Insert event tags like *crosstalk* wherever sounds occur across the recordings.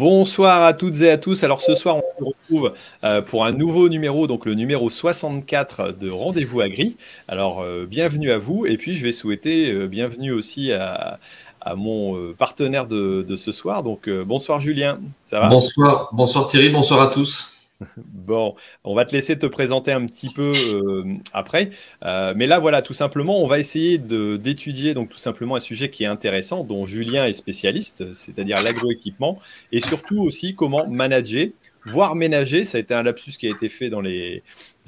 Bonsoir à toutes et à tous. Alors ce soir, on se retrouve euh, pour un nouveau numéro, donc le numéro 64 de Rendez-vous Agri. Alors euh, bienvenue à vous et puis je vais souhaiter euh, bienvenue aussi à, mon partenaire de, de, ce soir. Donc bonsoir Julien, ça va? Bonsoir, bonsoir Thierry, bonsoir à tous. *laughs* Bon, on va te laisser te présenter un petit peu euh, après. Euh, mais là, voilà, tout simplement, on va essayer d'étudier donc tout simplement un sujet qui est intéressant, dont Julien est spécialiste, c'est-à-dire l'agroéquipement, et surtout aussi comment manager, voire ménager. Ça a été un lapsus qui a été fait dans les,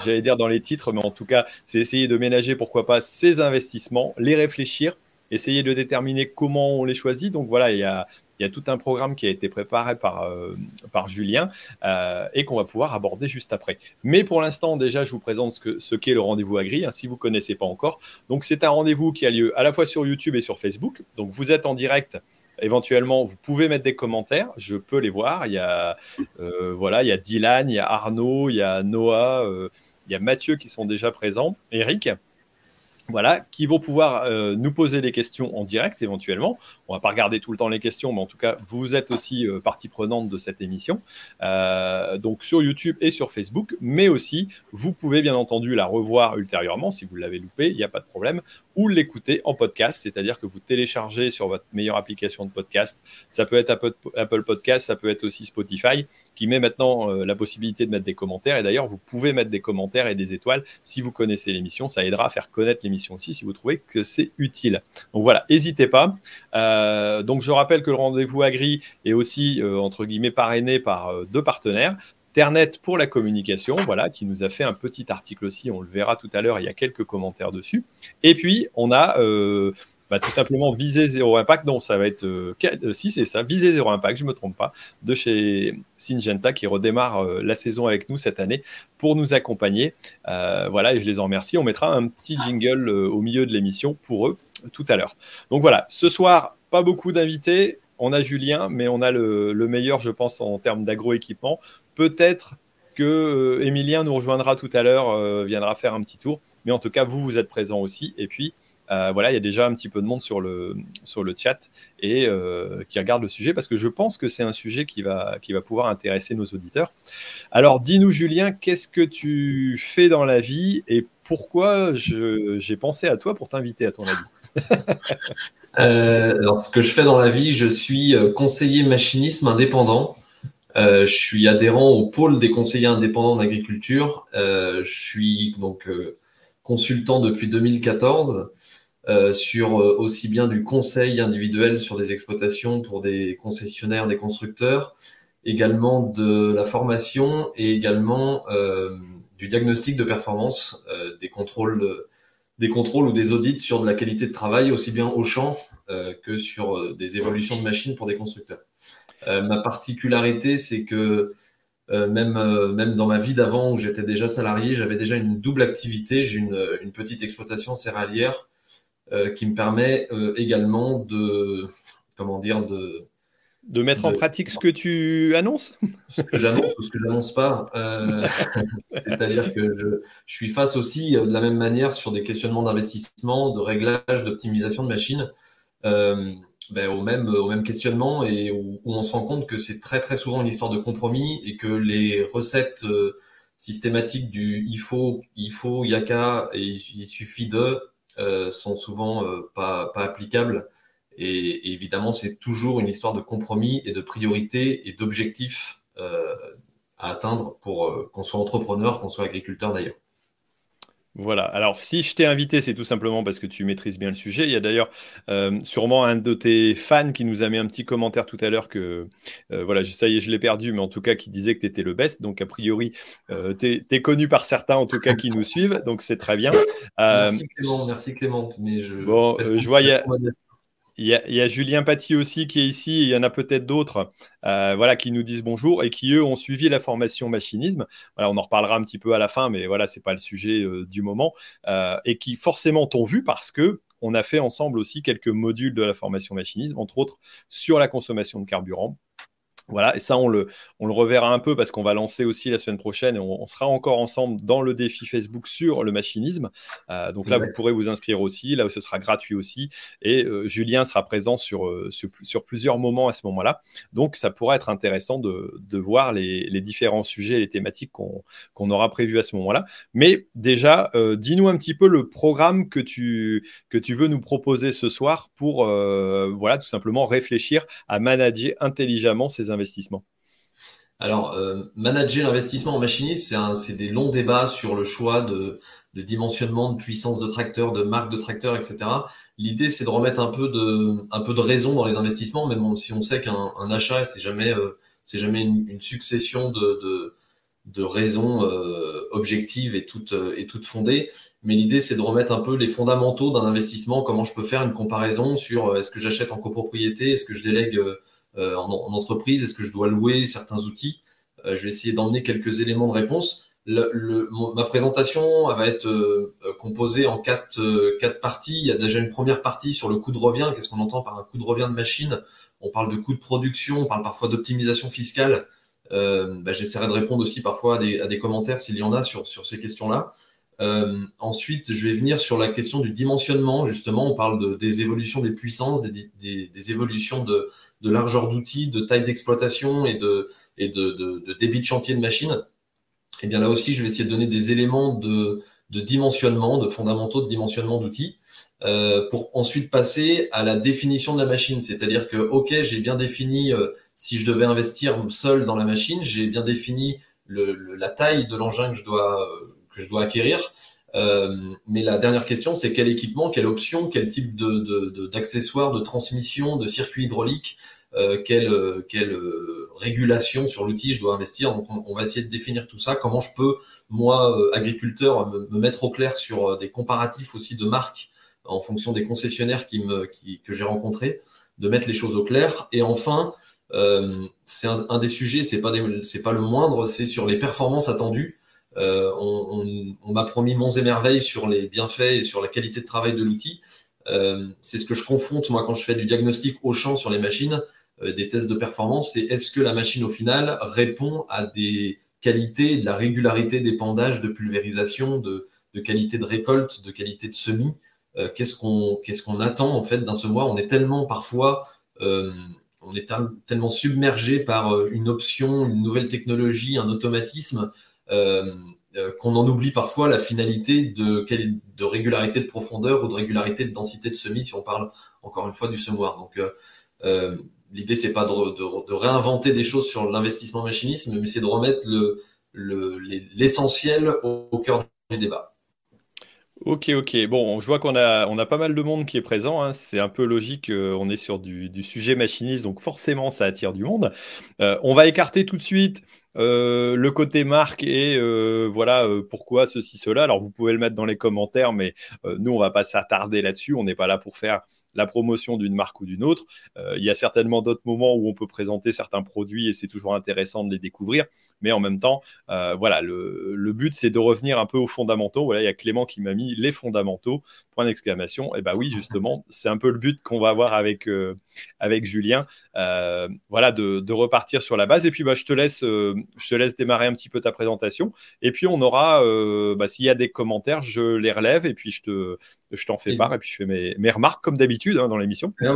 j'allais dire dans les titres, mais en tout cas, c'est essayer de ménager, pourquoi pas, ces investissements, les réfléchir, essayer de déterminer comment on les choisit. Donc voilà, il y a il y a tout un programme qui a été préparé par, euh, par Julien euh, et qu'on va pouvoir aborder juste après. Mais pour l'instant, déjà, je vous présente ce qu'est ce le rendez-vous agri, hein, si vous ne connaissez pas encore. Donc, c'est un rendez-vous qui a lieu à la fois sur YouTube et sur Facebook. Donc, vous êtes en direct. Éventuellement, vous pouvez mettre des commentaires, je peux les voir. Il y a, euh, voilà, il y a Dylan, il y a Arnaud, il y a Noah, il y a Mathieu qui sont déjà présents, Eric? Voilà, qui vont pouvoir euh, nous poser des questions en direct éventuellement. On va pas regarder tout le temps les questions, mais en tout cas, vous êtes aussi euh, partie prenante de cette émission. Euh, donc sur YouTube et sur Facebook, mais aussi, vous pouvez bien entendu la revoir ultérieurement si vous l'avez loupé, il n'y a pas de problème, ou l'écouter en podcast, c'est-à-dire que vous téléchargez sur votre meilleure application de podcast. Ça peut être Apple Podcast, ça peut être aussi Spotify, qui met maintenant la possibilité de mettre des commentaires. Et d'ailleurs, vous pouvez mettre des commentaires et des étoiles si vous connaissez l'émission. Ça aidera à faire connaître l'émission aussi si vous trouvez que c'est utile. Donc voilà, n'hésitez pas. Euh, donc je rappelle que le rendez-vous Agri est aussi, euh, entre guillemets, parrainé par euh, deux partenaires. Ternet pour la communication, voilà, qui nous a fait un petit article aussi, on le verra tout à l'heure, il y a quelques commentaires dessus. Et puis, on a bah, tout simplement Viser Zéro Impact. Non, ça va être. Euh, euh, si, c'est ça, Viser Zéro Impact, je ne me trompe pas, de chez Syngenta qui redémarre euh, la saison avec nous cette année pour nous accompagner. voilà, et je les en remercie. On mettra un petit jingle au milieu de l'émission pour eux tout à l'heure. Donc voilà, ce soir, pas beaucoup d'invités. On a Julien, mais on a le, meilleur, je pense, en termes d'agroéquipement. Peut-être que Emilien nous rejoindra tout à l'heure, viendra faire un petit tour. Mais en tout cas, vous, vous êtes présents aussi. Et puis, euh, voilà, il y a déjà un petit peu de monde sur le, chat et euh, qui regarde le sujet parce que je pense que c'est un sujet qui va, pouvoir intéresser nos auditeurs. Alors, dis-nous, Julien, qu'est-ce que tu fais dans la vie et pourquoi j'ai pensé à toi pour t'inviter, à ton avis? *laughs* Euh, Alors, ce que je fais dans la vie, je suis conseiller machinisme indépendant. je suis adhérent au pôle des conseillers indépendants d'agriculture. je suis donc consultant depuis 2014. Euh, sur euh, aussi bien du conseil individuel sur des exploitations pour des concessionnaires, des constructeurs, également de la formation et également euh, du diagnostic de performance, des contrôles, des contrôles ou des audits sur de la qualité de travail aussi bien au champ que sur des évolutions de machines pour des constructeurs. ma particularité, c'est que même, même dans ma vie d'avant où j'étais déjà salarié, j'avais déjà une double activité. J'ai une, une petite exploitation céréalière euh, qui me permet euh, également de, comment dire, de, de mettre en pratique ce que tu annonces? Ce que j'annonce ou ce que j'annonce pas. Euh, *laughs* c'est-à-dire que je, je, suis face aussi de la même manière sur des questionnements d'investissement, de réglage, d'optimisation de machines, euh, ben, au, même, au même questionnement et où, on se rend compte que c'est très très souvent une histoire de compromis et que les recettes systématiques du il faut, il faut, il y a qu'à et il suffit de euh, sont souvent euh, pas, applicables. Et, évidemment, c'est toujours une histoire de compromis et de priorité et d'objectifs euh, à atteindre pour qu'on soit entrepreneur, qu'on soit agriculteur d'ailleurs. Voilà, alors si je t'ai invité, c'est tout simplement parce que tu maîtrises bien le sujet. Il y a d'ailleurs euh, sûrement un de tes fans qui nous a mis un petit commentaire tout à l'heure que, euh, voilà, ça y est, je l'ai perdu, mais en tout cas qui disait que tu étais le best. Donc a priori, euh, tu es, connu par certains en tout cas qui nous suivent, donc c'est très bien. merci Clément, merci Clément. Mais je, bon, je vois, il y a, il y, a, Julien Paty aussi qui est ici, il y en a peut-être d'autres euh, voilà, qui nous disent bonjour et qui, eux, ont suivi la formation machinisme. Voilà, on en reparlera un petit peu à la fin, mais voilà, ce n'est pas le sujet euh, du moment. Euh, et qui forcément t'ont vu parce que on a fait ensemble aussi quelques modules de la formation machinisme, entre autres sur la consommation de carburant. Voilà, et ça, on le, on le reverra un peu parce qu'on va lancer aussi la semaine prochaine et on, sera encore ensemble dans le défi Facebook sur le machinisme. Euh, donc là, vous pourrez vous inscrire aussi. Là, ce sera gratuit aussi. Et euh, Julien sera présent sur, euh, sur, plusieurs moments à ce moment-là. Donc, ça pourra être intéressant de, de voir les, les, différents sujets et les thématiques qu'on aura prévus à ce moment-là. Mais déjà, dis-nous un petit peu le programme que tu, que tu veux nous proposer ce soir pour, voilà, tout simplement réfléchir à manager intelligemment ces investissements alors, euh, manager l'investissement en machinisme, c'est des longs débats sur le choix de, dimensionnement, de puissance de tracteur, de marque de tracteur, etc. L'idée, c'est de remettre un peu de, raison dans les investissements, même si on sait qu'un achat, c'est jamais, euh, une, succession de, raisons euh, objectives et toutes fondées. Mais l'idée, c'est de remettre un peu les fondamentaux d'un investissement, comment je peux faire une comparaison sur est-ce que j'achète en copropriété, est-ce que je délègue euh, en, entreprise Est-ce que je dois louer certains outils? Euh, Je vais essayer d'emmener quelques éléments de réponse. Ma présentation va être euh, composée en quatre, parties. Il y a déjà une première partie sur le coût de revient. Qu'est-ce qu'on entend par un coût de revient de machine? On parle de coût de production, on parle parfois d'optimisation fiscale. Bah, J'essaierai de répondre aussi parfois à des, commentaires s'il y en a sur, ces questions-là. Ensuite, je vais venir sur la question du dimensionnement. Justement, on parle de, des évolutions des puissances, des évolutions de, de largeur d'outils, de taille d'exploitation et, de, et de, de, débit de chantier de machine, eh bien là aussi, je vais essayer de donner des éléments de, de dimensionnement, de fondamentaux de dimensionnement d'outils, euh, pour ensuite passer à la définition de la machine. C'est-à-dire que, OK, j'ai bien défini, euh, si je devais investir seul dans la machine, j'ai bien défini le, la taille de l'engin que je dois, que je dois acquérir. Euh, mais la dernière question, c'est quel équipement, quelle option, quel type d'accessoires, de, de, de, transmission, de circuit hydraulique, euh, quelle, euh, quelle euh, régulation sur l'outil je dois investir. Donc, on, va essayer de définir tout ça. Comment je peux, moi, agriculteur, me, me, mettre au clair sur des comparatifs aussi de marques en fonction des concessionnaires qui me, qui, que j'ai rencontrés, de mettre les choses au clair. Et enfin, euh, c'est un, des sujets, c'est pas c'est pas le moindre, c'est sur les performances attendues. Euh, on, on, on m'a promis monts et merveilles sur les bienfaits et sur la qualité de travail de l'outil. Euh, c'est ce que je confronte moi quand je fais du diagnostic au champ sur les machines. Euh, des tests de performance, c'est est-ce que la machine au final répond à des qualités, de la régularité d'épandage, de pulvérisation, de, qualité de récolte, de qualité de semis. Euh, qu'est-ce qu'on attend en fait d'un semoir On est tellement parfois euh, tellement submergé par une option, une nouvelle technologie, un automatisme qu'on en oublie parfois la finalité de, de régularité de profondeur ou de régularité de densité de semis si on parle encore une fois du semoir. Donc l'idée c'est pas de, réinventer des choses sur l'investissement machinisme, mais c'est de remettre l'essentiel le, au, cœur du débat. Ok, ok. Bon, je vois qu'on a, on a pas mal de monde qui est présent. Hein. C'est un peu logique. Euh, on est sur du, sujet machiniste, donc forcément, ça attire du monde. Euh, on va écarter tout de suite euh, le côté marque et voilà pourquoi ceci, cela. Alors, vous pouvez le mettre dans les commentaires, mais nous, on va pas s'attarder là-dessus. On n'est pas là pour faire la promotion d'une marque ou d'une autre. Euh, il y a certainement d'autres moments où on peut présenter certains produits et c'est toujours intéressant de les découvrir. Mais en même temps, euh, voilà, le, but c'est de revenir un peu aux fondamentaux. Voilà, il y a Clément qui m'a mis les fondamentaux. Point d'exclamation. Et eh bah ben oui, justement, c'est un peu le but qu'on va avoir avec euh, avec Julien. Voilà, de, repartir sur la base. Et puis bah je te laisse je te laisse démarrer un petit peu ta présentation. Et puis on aura, bah, s'il y a des commentaires, je les relève et puis je te je t'en fais part et puis je fais mes, mes remarques comme d'habitude hein, dans l'émission. Ah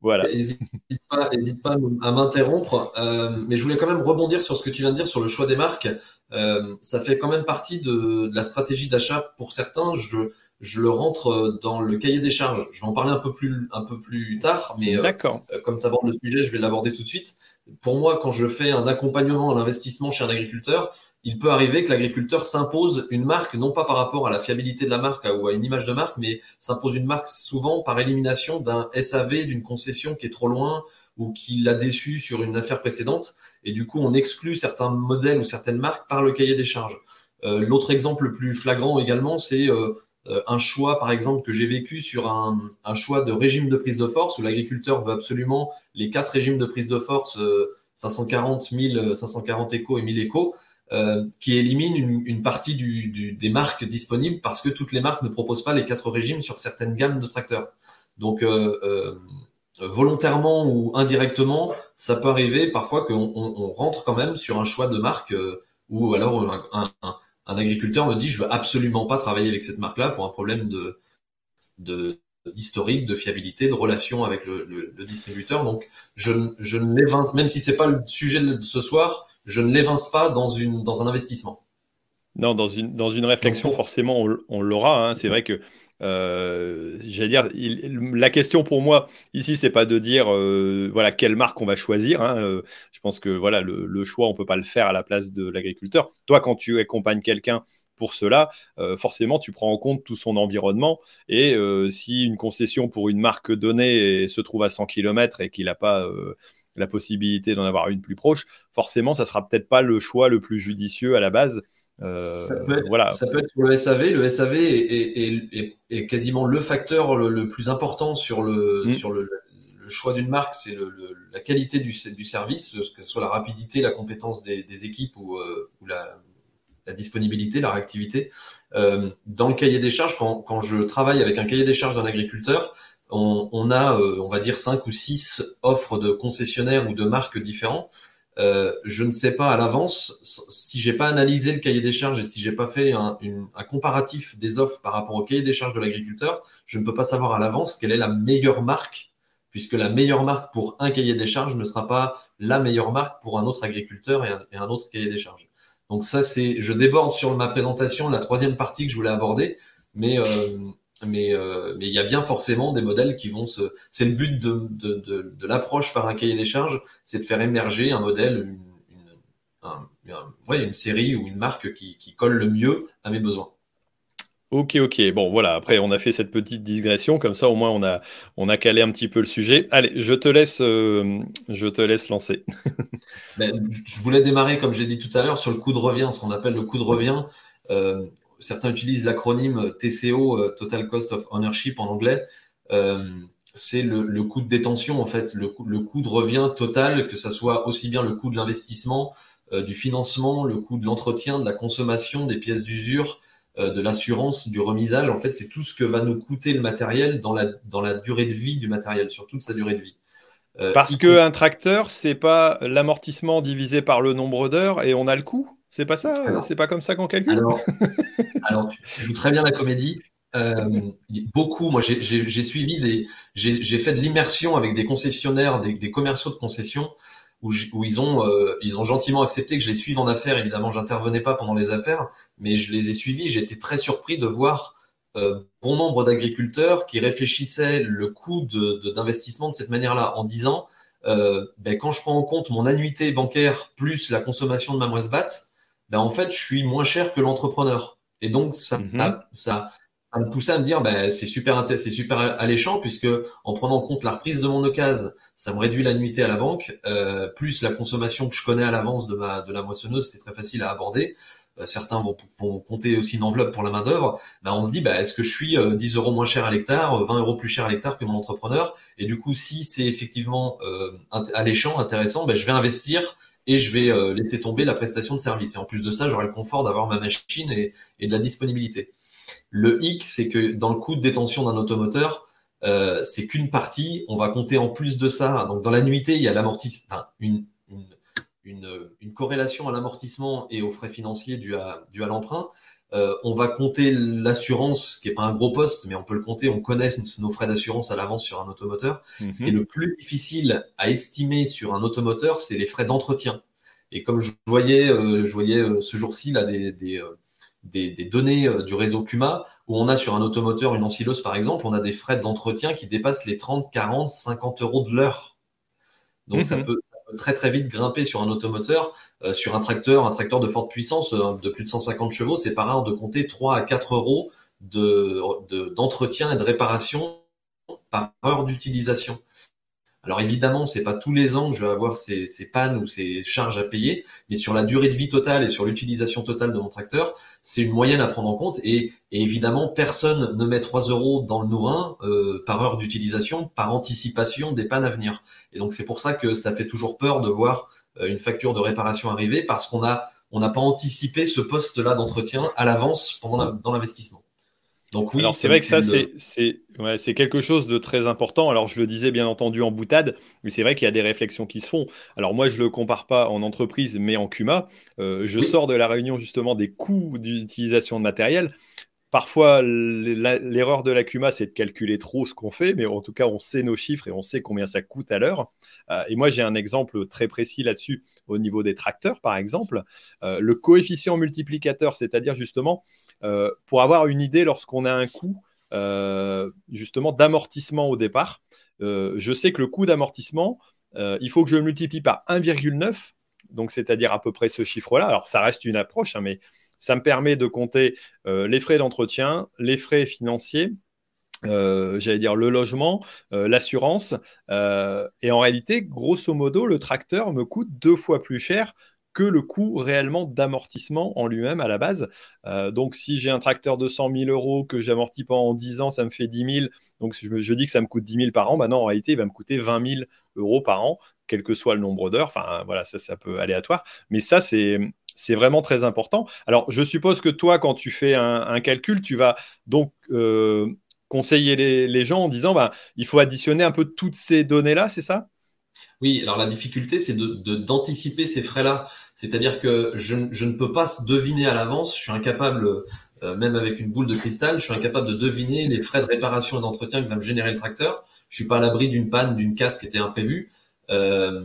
voilà. N'hésite pas, pas, à m'interrompre. Euh, mais je voulais quand même rebondir sur ce que tu viens de dire sur le choix des marques. Euh, ça fait quand même partie de, de la stratégie d'achat pour certains. Je, je le rentre dans le cahier des charges. Je vais en parler un peu plus, un peu plus tard, mais euh, euh comme tu abordes le sujet, je vais l'aborder tout de suite. Pour moi, quand je fais un accompagnement à l'investissement chez un agriculteur, il peut arriver que l'agriculteur s'impose une marque, non pas par rapport à la fiabilité de la marque ou à une image de marque, mais s'impose une marque souvent par élimination d'un SAV, d'une concession qui est trop loin ou qui l'a déçu sur une affaire précédente. Et du coup, on exclut certains modèles ou certaines marques par le cahier des charges. Euh, l'autre exemple le plus flagrant également, c'est euh, euh, un choix, par exemple, que j'ai vécu sur un, choix de régime de prise de force où l'agriculteur veut absolument les quatre régimes de prise de force, 540, 1000, 540 éco et 1000 éco. Euh, qui élimine une, partie des marques disponibles parce que toutes les marques ne proposent pas les quatre régimes sur certaines gammes de tracteurs. Donc, euh, euh, volontairement ou indirectement, ça peut arriver parfois qu'on on, rentre quand même sur un choix de marque euh, ou alors un, agriculteur me dit je veux absolument pas travailler avec cette marque-là pour un problème de d'historique, de, fiabilité, de relation avec le, le, le distributeur. Donc je, je ne l'évince, même si c'est pas le sujet de ce soir, je ne l'évince pas dans une dans un investissement. Non, dans une, dans une réflexion, forcément, on, on l'aura. Hein. C'est vrai que euh, j'allais dire, la question pour moi ici, c'est pas de dire euh, voilà quelle marque on va choisir. Hein, euh, je pense que voilà le, choix, on peut pas le faire à la place de l'agriculteur. Toi, quand tu accompagnes quelqu'un pour cela, forcément, tu prends en compte tout son environnement. Et si une concession pour une marque donnée se trouve à 100 km et qu'il n'a pas la possibilité d'en avoir une plus proche, forcément, ça sera peut-être pas le choix le plus judicieux à la base. Euh, ça, peut être, voilà. ça peut être sur le SAV. Le SAV est, quasiment le facteur le, plus important sur le, mm. sur le, choix d'une marque, c'est la qualité du, du, service, que ce soit la rapidité, la compétence des, équipes ou, euh, la, disponibilité, la réactivité. Euh, dans le cahier des charges, quand, quand, je travaille avec un cahier des charges d'un agriculteur, on, on a, on va dire, cinq ou six offres de concessionnaires ou de marques différents. Euh, je ne sais pas à l'avance si j'ai pas analysé le cahier des charges et si j'ai pas fait un, comparatif des offres par rapport au cahier des charges de l'agriculteur, je ne peux pas savoir à l'avance quelle est la meilleure marque, puisque la meilleure marque pour un cahier des charges ne sera pas la meilleure marque pour un autre agriculteur et un, autre cahier des charges. Donc ça, c'est, je déborde sur ma présentation, la troisième partie que je voulais aborder, mais euh, mais euh, mais il y a bien forcément des modèles qui vont se. C'est le but de, de, de, de l'approche par un cahier des charges, c'est de faire émerger un modèle, une, une, ouais, une série ou une marque qui, qui colle le mieux à mes besoins. Ok, ok. Bon, voilà. Après, on a fait cette petite digression. Comme ça, au moins, on a, on a calé un petit peu le sujet. Allez, je te laisse, euh, je te laisse lancer. *laughs* ben, je voulais démarrer, comme j'ai dit tout à l'heure, sur le coût de revient, ce qu'on appelle le coût de revient. Euh, certains utilisent l'acronyme TCO, euh, Total Cost of Ownership en anglais. Euh, c'est le, coût de détention, en fait, le, le, coût de revient total, que ça soit aussi bien le coût de l'investissement, euh, du financement, le coût de l'entretien, de la consommation, des pièces d'usure, de l'assurance, du remisage. En fait, c'est tout ce que va nous coûter le matériel dans la, dans la durée de vie du matériel, sur toute sa durée de vie. Parce qu'un tracteur, c'est pas l'amortissement divisé par le nombre d'heures et on a le coût c'est pas ça C'est pas comme ça qu'on calcule Alors, *laughs* tu, joues très bien la comédie. Euh, beaucoup, moi j'ai suivi des. J'ai fait de l'immersion avec des concessionnaires, des, commerciaux de concession, où, ils, ont, euh, ils ont gentiment accepté que je les suive en affaires. Évidemment, j'intervenais pas pendant les affaires, mais je les ai suivis. J'ai été très surpris de voir euh, bon nombre d'agriculteurs qui réfléchissaient le coût d'investissement de, de, cette manière-là, en disant ben, quand je prends en compte mon annuité bancaire plus la consommation de ma moisse batte, ben en fait, je suis moins cher que l'entrepreneur. Et donc, ça, mhm. ça, ça, me poussait à me dire, ben, c'est super, c'est super alléchant puisque en prenant en compte la reprise de mon occasion, ça me réduit l'annuité à la banque, euh, plus la consommation que je connais à l'avance de ma de la moissonneuse, c'est très facile à aborder. Euh, certains vont, vont, compter aussi une enveloppe pour la main d'œuvre. Ben, on se dit, ben, est-ce que je suis 10 euh, euros moins cher à l'hectare, 20 euros plus cher à l'hectare que mon entrepreneur? Et du coup, si c'est effectivement euh, alléchant, intéressant, ben, je vais investir et je vais euh, laisser tomber la prestation de service. Et en plus de ça, j'aurai le confort d'avoir ma machine et, de la disponibilité. Le hic, c'est que dans le coût de détention d'un automoteur, euh, c'est qu'une partie. On va compter en plus de ça. Donc dans l'annuité, il y a l'amortissement, une, corrélation à l'amortissement et aux frais financiers dus à l'emprunt. Euh, on va compter l'assurance, qui est pas un gros poste, mais on peut le compter. On connaît nos frais d'assurance à l'avance sur un automoteur. Ce qui est mhm. le plus difficile à estimer sur un automoteur, c'est les frais d'entretien. Et comme je voyais, euh, je voyais euh, ce jour-ci là des, des, des, données du réseau Cuma, où on a sur un automoteur, une ancylose par exemple, on a des frais d'entretien qui dépassent les 30, 40, 50 euros de l'heure. Donc ça mhm. peut très très vite grimper sur un automoteur. Euh, sur un tracteur, un tracteur de forte puissance euh, de plus de 150 chevaux, c'est pas rare de compter 3 à 4 euros d'entretien de, et de réparation par heure d'utilisation. Alors évidemment, c'est pas tous les ans que je vais avoir ces, pannes ou ces charges à payer, mais sur la durée de vie totale et sur l'utilisation totale de mon tracteur, c'est une moyenne à prendre en compte. Et, évidemment, personne ne met 3 euros dans le nourrin euh, par heure d'utilisation, par anticipation des pannes à venir. Et donc c'est pour ça que ça fait toujours peur de voir euh, une facture de réparation arriver parce qu'on a on n'a pas anticipé ce poste-là d'entretien à l'avance pendant dans l'investissement. Donc oui, c'est vrai que ça, c'est quelque chose de très important. Alors, je le disais bien entendu en boutade, mais c'est vrai qu'il y a des réflexions qui se font. Alors, moi, je ne le compare pas en entreprise, mais en CUMA. Euh, je sors de la réunion justement des coûts d'utilisation de matériel. Parfois, l'erreur de la CUMA, c'est de calculer trop ce qu'on fait, mais en tout cas, on sait nos chiffres et on sait combien ça coûte à l'heure. Euh, et moi, j'ai un exemple très précis là-dessus au niveau des tracteurs, par exemple. Euh, le coefficient multiplicateur, c'est-à-dire justement, pour avoir une idée lorsqu'on a un coût justement d'amortissement au départ, je sais que le coût d'amortissement, il faut que je le multiplie par 1,9, donc c'est-à-dire à peu près ce chiffre-là. Alors, ça reste une approche, hein, mais ça me permet de compter euh, les frais d'entretien, les frais financiers, euh, j'allais dire le logement, euh, l'assurance. et en réalité, grosso modo, le tracteur me coûte deux fois plus cher que le coût réellement d'amortissement en lui-même à la base. donc, si j'ai un tracteur de 100 000 euros que j'amortis pendant 10 ans, ça me fait 10 000. Donc, je, dis que ça me coûte 10 000 par an. Bah non, en réalité, il va me coûter 20 000 euros par an, quel que soit le nombre d'heures. Enfin, voilà, ça, ça peut aléatoire. Mais ça, c'est c'est vraiment très important. Alors, je suppose que toi, quand tu fais un, calcul, tu vas donc euh, conseiller les, gens en disant, bah, il faut additionner un peu toutes ces données-là, c'est ça? Oui, alors la difficulté, c'est d'anticiper ces frais-là. C'est-à-dire que je, ne peux pas deviner à l'avance, je suis incapable, euh, même avec une boule de cristal, je suis incapable de deviner les frais de réparation et d'entretien que va me générer le tracteur. Je suis pas à l'abri d'une panne, d'une casse qui était imprévue. Euh,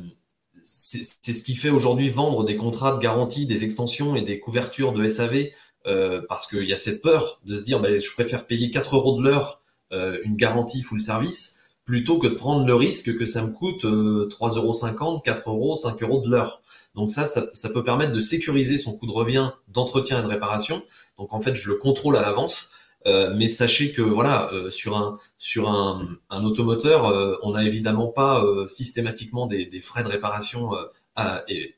c'est ce qui fait aujourd'hui vendre des contrats de garantie, des extensions et des couvertures de SAV, euh, parce qu'il y a cette peur de se dire, bah, je préfère payer 4 euros de l'heure euh, une garantie full service, plutôt que de prendre le risque que ça me coûte euh, 3,50 euros, 4 euros, 5 euros de l'heure. Donc ça, ça, ça, peut permettre de sécuriser son coût de revient d'entretien et de réparation. Donc en fait, je le contrôle à l'avance. Euh, mais sachez que voilà, euh, sur un sur un, un automoteur, euh, on n'a évidemment pas systématiquement des, des, frais de réparation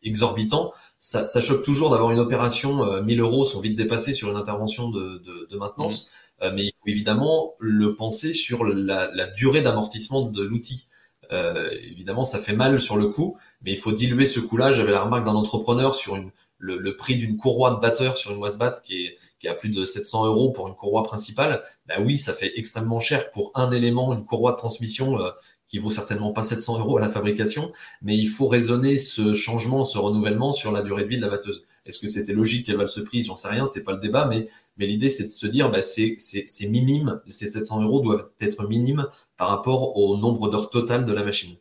exorbitants. Ça, ça, choque toujours d'avoir une opération 1000 euros sont vite dépassés sur une intervention de, de, de maintenance, mmh. Mais il faut évidemment le penser sur la, la durée d'amortissement de l'outil. évidemment, ça fait mal sur le coup, mais il faut diluer ce coût-là. J'avais la remarque d'un entrepreneur sur une, le, le prix d'une courroie de batteur sur une Wasbat qui est qui a plus de 700 euros pour une courroie principale, bah oui, ça fait extrêmement cher pour un élément, une courroie de transmission euh, qui vaut certainement pas 700 euros à la fabrication, mais il faut raisonner ce changement, ce renouvellement sur la durée de vie de la batteuse. Est-ce que c'était logique qu'elle valent ce prix? J'en sais rien, c'est pas le débat, mais, mais l'idée c'est de se dire, bah, c'est, c'est, minime, ces 700 euros doivent être minimes par rapport au nombre d'heures totales de la machine.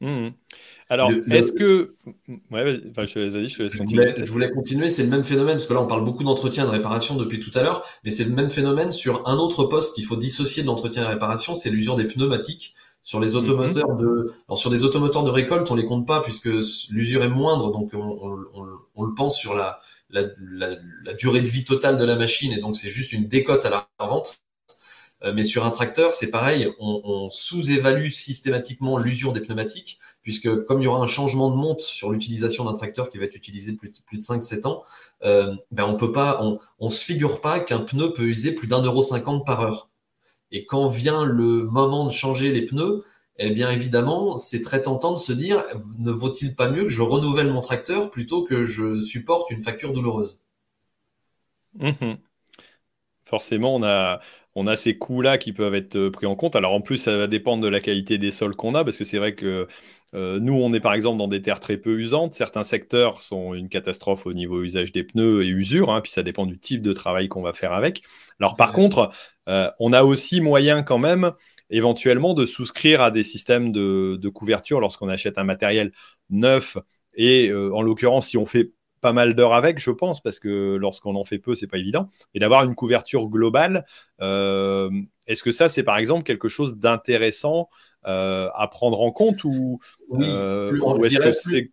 Mmh. Alors, est-ce que. Ouais, je, je, je, voulais, continuer, c'est le même phénomène, parce que là, on parle beaucoup d'entretien et de réparation depuis tout à l'heure, mais c'est le même phénomène sur un autre poste qu'il faut dissocier de l'entretien et réparation, c'est l'usure des pneumatiques. Sur les automoteurs mhm. de, alors sur des automoteurs de récolte, on les compte pas puisque l'usure est moindre, donc on, on, le pense sur la, la, la, durée de vie totale de la machine, et donc c'est juste une décote à la vente. Euh, mais sur un tracteur, c'est pareil, on, on sous-évalue systématiquement l'usure des pneumatiques puisque comme il y aura un changement de monte sur l'utilisation d'un tracteur qui va être utilisé plus de, plus de 5-7 ans, euh, ben on peut pas, on, on se figure pas qu'un pneu peut user plus d'un euro cinquante par heure. Et quand vient le moment de changer les pneus, eh bien évidemment, c'est très tentant de se dire, ne vaut-il pas mieux que je renouvelle mon tracteur plutôt que je supporte une facture douloureuse? Mmh Forcément, on a, on a ces coûts-là qui peuvent être euh, pris en compte. Alors en plus, ça va dépendre de la qualité des sols qu'on a, parce que c'est vrai que euh, nous, on est par exemple dans des terres très peu usantes. Certains secteurs sont une catastrophe au niveau usage des pneus et usure, hein, puis ça dépend du type de travail qu'on va faire avec. Alors par contre, euh, on a aussi moyen quand même éventuellement de souscrire à des systèmes de, couverture lorsqu'on achète un matériel neuf. Et en l'occurrence, si on fait pas mal d'heures avec, je pense, parce que lorsqu'on en fait peu, c'est pas évident. Et d'avoir une couverture globale, euh, est-ce que ça, c'est par exemple quelque chose d'intéressant euh, à prendre en compte ou, oui, euh, plus, est-ce que c'est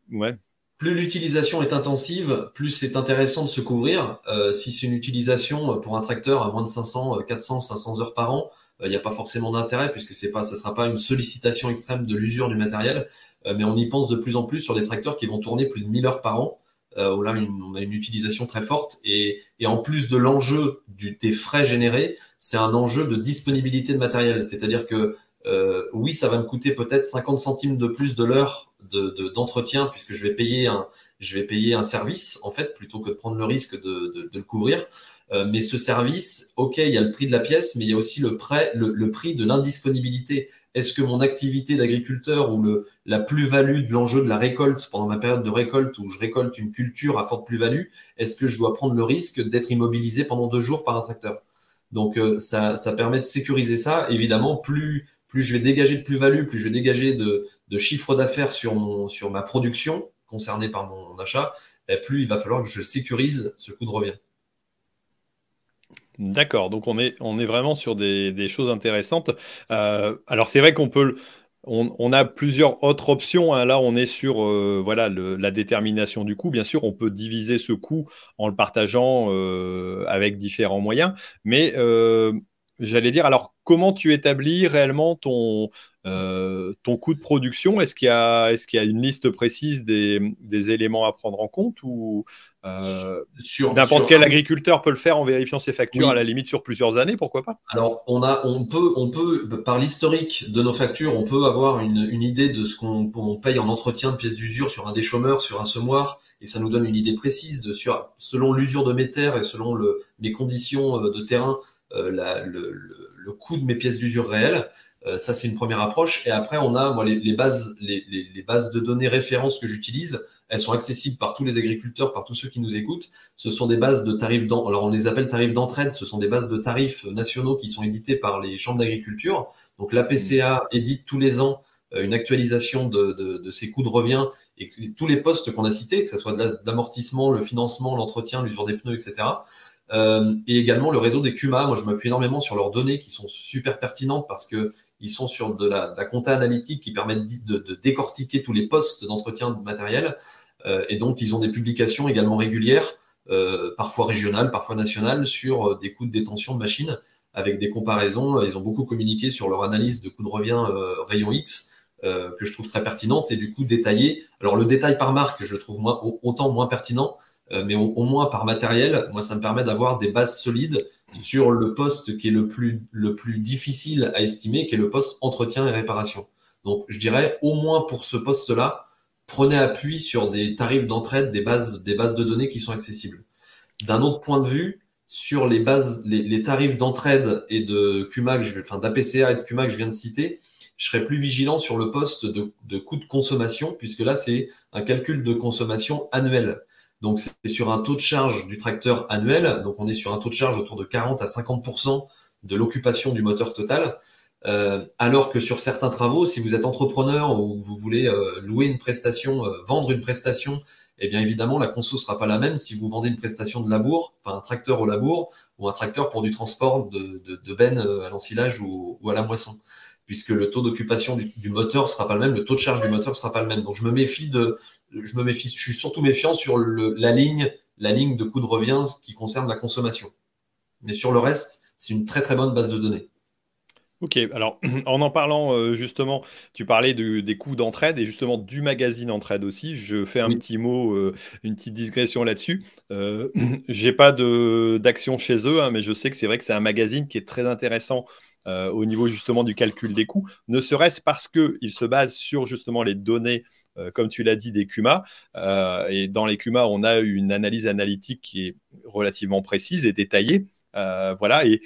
plus l'utilisation est intensive, plus c'est intéressant de se couvrir. si c'est une utilisation pour un tracteur à moins de 500, 400, 500 heures par an, il n'y a pas forcément d'intérêt puisque c'est pas, ça sera pas une sollicitation extrême de l'usure du matériel. mais on y pense de plus en plus sur des tracteurs qui vont tourner plus de 1000 heures par an euh, où là on a une utilisation très forte et, et en plus de l'enjeu des frais générés, c'est un enjeu de disponibilité de matériel. C'est-à-dire que euh, oui, ça va me coûter peut-être 50 centimes de plus de l'heure d'entretien de, puisque je vais payer un je vais payer un service en fait plutôt que de prendre le risque de, de, de le couvrir. mais ce service, ok, il y a le prix de la pièce, mais il y a aussi le, prêt, le, prix de l'indisponibilité. Est-ce que mon activité d'agriculteur ou le, la plus-value de l'enjeu de la récolte pendant ma période de récolte où je récolte une culture à forte plus-value, est-ce que je dois prendre le risque d'être immobilisé pendant deux jours par un tracteur? Donc ça, ça permet de sécuriser ça. Évidemment, plus plus je vais dégager de plus-value, plus je vais dégager de, chiffre d'affaires sur, ma production concernée par mon achat, eh, plus il va falloir que je sécurise ce coût de revient. D'accord, donc on est, on vraiment sur des, choses intéressantes. Euh, alors c'est vrai qu'on peut, on, a plusieurs autres options. Hein. Là, on est sur euh, voilà la détermination du coût. Bien sûr, on peut diviser ce coût en le partageant euh, avec différents moyens, mais j'allais dire, alors comment tu établis réellement ton, euh, ton coût de production? Est-ce qu'il y, a, est qu'il y a une liste précise des, des, éléments à prendre en compte ou euh, n'importe quel agriculteur peut le faire en vérifiant ses factures à la limite sur plusieurs années, pourquoi pas? Alors on, a, on, peut, on peut, par l'historique de nos factures, on peut avoir une, une idée de ce qu'on paye en entretien de pièces d'usure sur un déchômeur, sur un semoir, et ça nous donne une idée précise de sur, selon l'usure de mes terres et selon le, les conditions euh, de terrain, euh, la, le, le, coût de mes pièces d'usure réelles. Euh, ça, c'est une première approche. Et après, on a moi, les, bases, les, les, bases de données références que j'utilise. Elles sont accessibles par tous les agriculteurs, par tous ceux qui nous écoutent. Ce sont des bases de tarifs d'entraide. Alors, on les appelle tarifs d'entraide. Ce sont des bases de tarifs nationaux qui sont éditées par les chambres d'agriculture. Donc, la PCA édite tous les ans euh, une actualisation de, de, de, ces coûts de revient et tous les postes qu'on a cités, que ce soit de l'amortissement, le financement, l'entretien, l'usure des pneus, etc. Euh, et également le réseau des CUMA. Moi, je m'appuie énormément sur leurs données qui sont super pertinentes parce que ils sont sur de la, compta analytique qui permettent de, décortiquer tous les postes d'entretien de matériel. Euh, et donc, ils ont des publications également régulières, euh, parfois régionales, parfois nationales, sur des coûts de détention de machines avec des comparaisons. Ils ont beaucoup communiqué sur leur analyse de coûts de revient rayon X. Que je trouve très pertinente et du coup détaillée. Alors le détail par marque, je trouve autant moins pertinent, mais au, moins par matériel, moi, ça me permet d'avoir des bases solides sur le poste qui est le plus, le plus difficile à estimer, qui est le poste entretien et réparation. Donc, je dirais, au moins pour ce poste-là, prenez appui sur des tarifs d'entraide, des bases, des bases de données qui sont accessibles. D'un autre point de vue, sur les bases, les, tarifs d'entraide et de CUMA, enfin d'APCA et de CUMA que je viens de citer, je serai plus vigilant sur le poste de, de coût de consommation, puisque là, c'est un calcul de consommation annuel. Donc c'est sur un taux de charge du tracteur annuel, donc on est sur un taux de charge autour de 40 à 50% de l'occupation du moteur total. Euh, alors que sur certains travaux, si vous êtes entrepreneur ou vous voulez euh, louer une prestation, euh, vendre une prestation, eh bien évidemment la conso sera pas la même si vous vendez une prestation de labour, enfin un tracteur au labour ou un tracteur pour du transport de, de, de bennes à l'ensilage ou, ou, à la moisson, puisque le taux d'occupation du, du, moteur sera pas le même, le taux de charge du moteur sera pas le même. Donc je me méfie de je me méfie, je suis surtout méfiant sur le, la ligne, la ligne de coût de revient qui concerne la consommation. Mais sur le reste, c'est une très très bonne base de données. Ok, alors *clears throat* en en parlant euh, justement, tu parlais de, des coûts d'entraide et justement du magazine entraide aussi. Je fais un oui. petit mot, euh, une petite digression là-dessus. Euh, *clears throat* J'ai pas d'action chez eux, hein, mais je sais que c'est vrai que c'est un magazine qui est très intéressant euh, au niveau justement du calcul des coûts, ne serait-ce parce qu'il se base sur justement les données, euh, comme tu l'as dit, des CUMA. Euh, et dans les CUMA, on a une analyse analytique qui est relativement précise et détaillée. Euh, voilà, et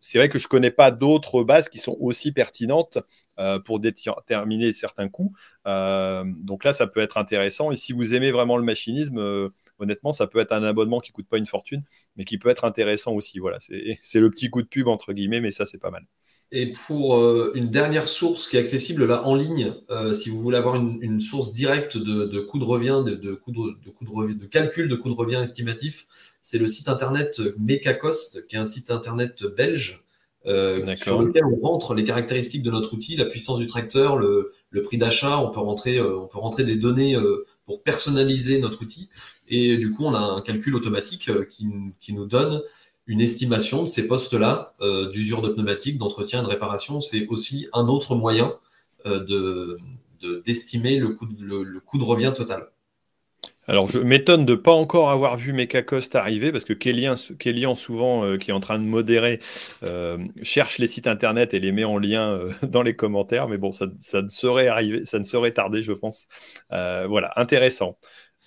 c'est vrai que je ne connais pas d'autres bases qui sont aussi pertinentes euh, pour déterminer certains coûts. Euh, donc là, ça peut être intéressant. Et si vous aimez vraiment le machinisme, honnêtement, ça peut être un abonnement qui ne coûte pas une fortune, mais qui peut être intéressant aussi. Voilà, *laughs* c'est le petit coup de pub, entre guillemets, mais ça, c'est pas mal. Et pour euh, une dernière source qui est accessible là en ligne, euh, si vous voulez avoir une, une source directe de, de coût de revient, de, de, coût de, de, coût de, revient, de calcul de coût de revient estimatif, c'est le site internet Mecacost, qui est un site internet belge, euh, sur lequel on rentre les caractéristiques de notre outil, la puissance du tracteur, le, le prix d'achat. On peut rentrer, on peut rentrer des données pour personnaliser notre outil. Et du coup, on a un calcul automatique qui, qui nous donne une estimation de ces postes-là euh, d'usure de pneumatique, d'entretien et de réparation. C'est aussi un autre moyen euh, de d'estimer le, coût de, le, le coût de revient total. Alors, je m'étonne de ne pas encore avoir vu Mecacost arriver parce que Kélian, Kélian souvent, euh, qui est en train de modérer, euh, cherche les sites internet et les met en lien euh, *laughs* dans les commentaires. Mais bon, ça, ça, ne serait arrivé, ça ne serait tardé, je pense. Voilà, intéressant.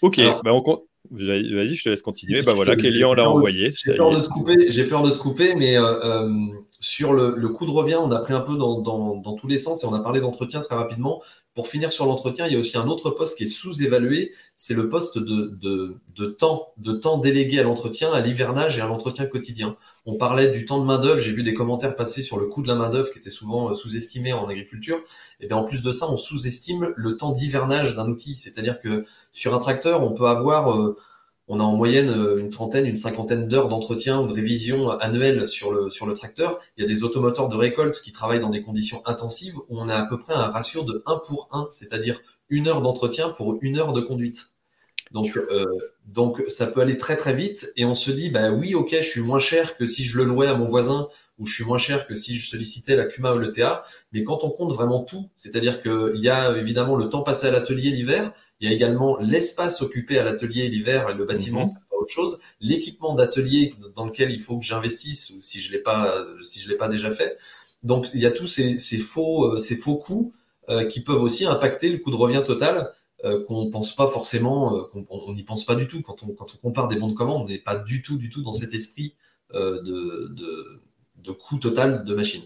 Ok, Alors, bah on, Vas-y, je te laisse continuer. Bah voilà, Kélian l'a envoyé. J'ai peur, de te couper, j'ai peur de te couper, mais euh, euh, sur le, le, coût de revient, on a pris un peu dans, tous les sens et on a parlé d'entretien très rapidement. Pour finir sur l'entretien, il y a aussi un autre poste qui est sous-évalué, c'est le poste de, temps, de temps délégué à l'entretien, à l'hivernage et à l'entretien quotidien. On parlait du temps de main-d'œuvre, j'ai vu des commentaires passer sur le coût de la main-d'œuvre qui était souvent euh, sous-estimé en agriculture. Et bien en plus de ça, on sous-estime le temps d'hivernage d'un outil. C'est-à-dire que sur un tracteur, on peut avoir euh, on a en moyenne euh, une trentaine, une cinquantaine d'heures d'entretien ou de révision annuelle sur le, sur le tracteur. Il y a des automoteurs de récolte qui travaillent dans des conditions intensives où on a à peu près un ratio de 1 pour 1, c'est-à-dire une heure d'entretien pour une heure de conduite. Donc, euh, donc ça peut aller très très vite et on se dit bah oui ok je suis moins cher que si je le louais à mon voisin ou je suis moins cher que si je sollicitais la CUMA ou le TA. Mais quand on compte vraiment tout, c'est-à-dire qu'il y a évidemment le temps passé à l'atelier l'hiver, il y a également l'espace occupé à l'atelier l'hiver et le bâtiment, mhm. c'est pas autre chose. L'équipement d'atelier dans lequel il faut que j'investisse ou si je l'ai pas, si je l'ai pas déjà fait. Donc il y a tous ces, ces faux, euh, ces faux coûts euh, qui peuvent aussi impacter le coût de revient total euh, qu'on pense pas forcément, euh, qu'on n'y pense pas du tout quand on quand on compare des bons de commande, on n'est pas du tout du tout dans cet esprit euh, de, de de coût total de machine.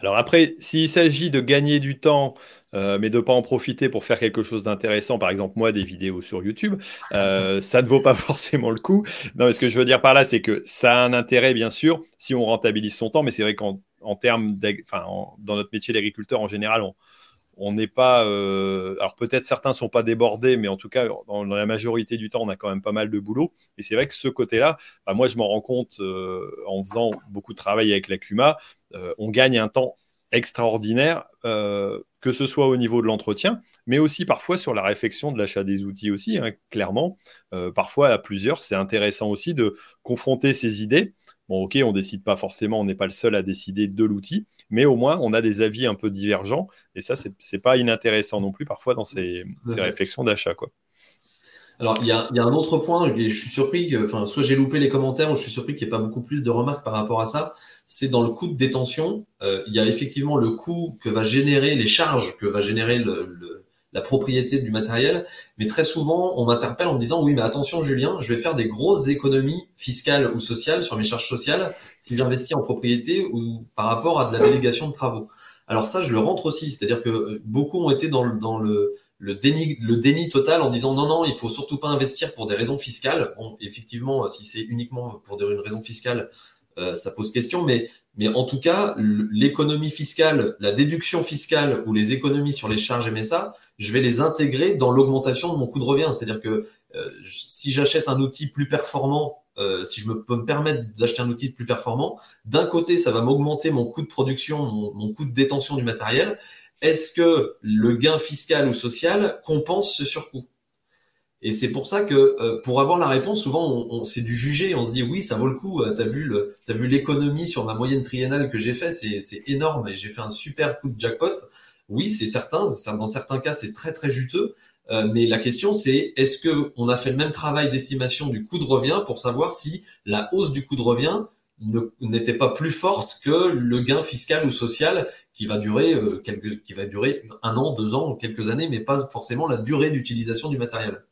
Alors après, s'il s'agit de gagner du temps, euh, mais de ne pas en profiter pour faire quelque chose d'intéressant, par exemple moi, des vidéos sur YouTube, euh, *laughs* ça ne vaut pas forcément le coup. Non, mais ce que je veux dire par là, c'est que ça a un intérêt, bien sûr, si on rentabilise son temps, mais c'est vrai qu'en termes, enfin, dans notre métier d'agriculteur en général, on, on n'est pas. Euh, alors peut-être certains sont pas débordés, mais en tout cas, dans, la majorité du temps, on a quand même pas mal de boulot. Et c'est vrai que ce côté-là, bah, moi, je m'en rends compte euh, en faisant beaucoup de travail avec la CUMA. Euh, on gagne un temps extraordinaire, que ce soit au niveau de l'entretien, mais aussi parfois sur la réflexion de l'achat des outils aussi, hein, clairement. parfois à plusieurs, c'est intéressant aussi de confronter ces idées Bon, ok, on décide pas forcément, on n'est pas le seul à décider de l'outil, mais au moins on a des avis un peu divergents, et ça, c'est pas inintéressant non plus parfois dans ces, réflexions d'achat. quoi. Alors, il y, a, un autre point, et je suis surpris, que, enfin, soit j'ai loupé les commentaires, ou je suis surpris qu'il n'y ait pas beaucoup plus de remarques par rapport à ça. C'est dans le coût de détention. Euh, il y a effectivement le coût que va générer, les charges que va générer le la propriété du matériel. Mais très souvent, on m'interpelle en me disant, oui, mais attention, Julien, je vais faire des grosses économies fiscales ou sociales sur mes charges sociales si j'investis en propriété ou par rapport à de la délégation de travaux. Alors ça, je le rentre aussi. C'est-à-dire que euh, beaucoup ont été dans le, dans le, le déni, le déni total en disant non, non, il faut surtout pas investir pour des raisons fiscales. Bon, effectivement, si c'est uniquement pour une raison fiscale, euh, ça pose question, mais, mais en tout cas, l'économie fiscale, la déduction fiscale ou les économies sur les charges MSA, je vais les intégrer dans l'augmentation de mon coût de revient. C'est-à-dire que euh, si j'achète un outil plus performant, euh, si je me, peux me permettre d'acheter un outil plus performant, d'un côté, ça va m'augmenter mon coût de production, mon, mon coût de détention du matériel. Est-ce que le gain fiscal ou social compense ce surcoût? Et c'est pour ça que euh, pour avoir la réponse, souvent on, c'est du juger. On se dit oui, ça vaut le coup. Euh, t'as vu vu l'économie sur ma moyenne triennale que j'ai fait, c'est, c'est énorme et j'ai fait un super coup de jackpot. Oui, c'est certain. Dans certains cas, c'est très très juteux. Euh, mais la question c'est est-ce que on a fait le même travail d'estimation du coût de revient pour savoir si la hausse du coût de revient n'était pas plus forte que le gain fiscal ou social qui va durer euh, quelques, qui va durer un an, deux ans, quelques années, mais pas forcément la durée d'utilisation du matériel.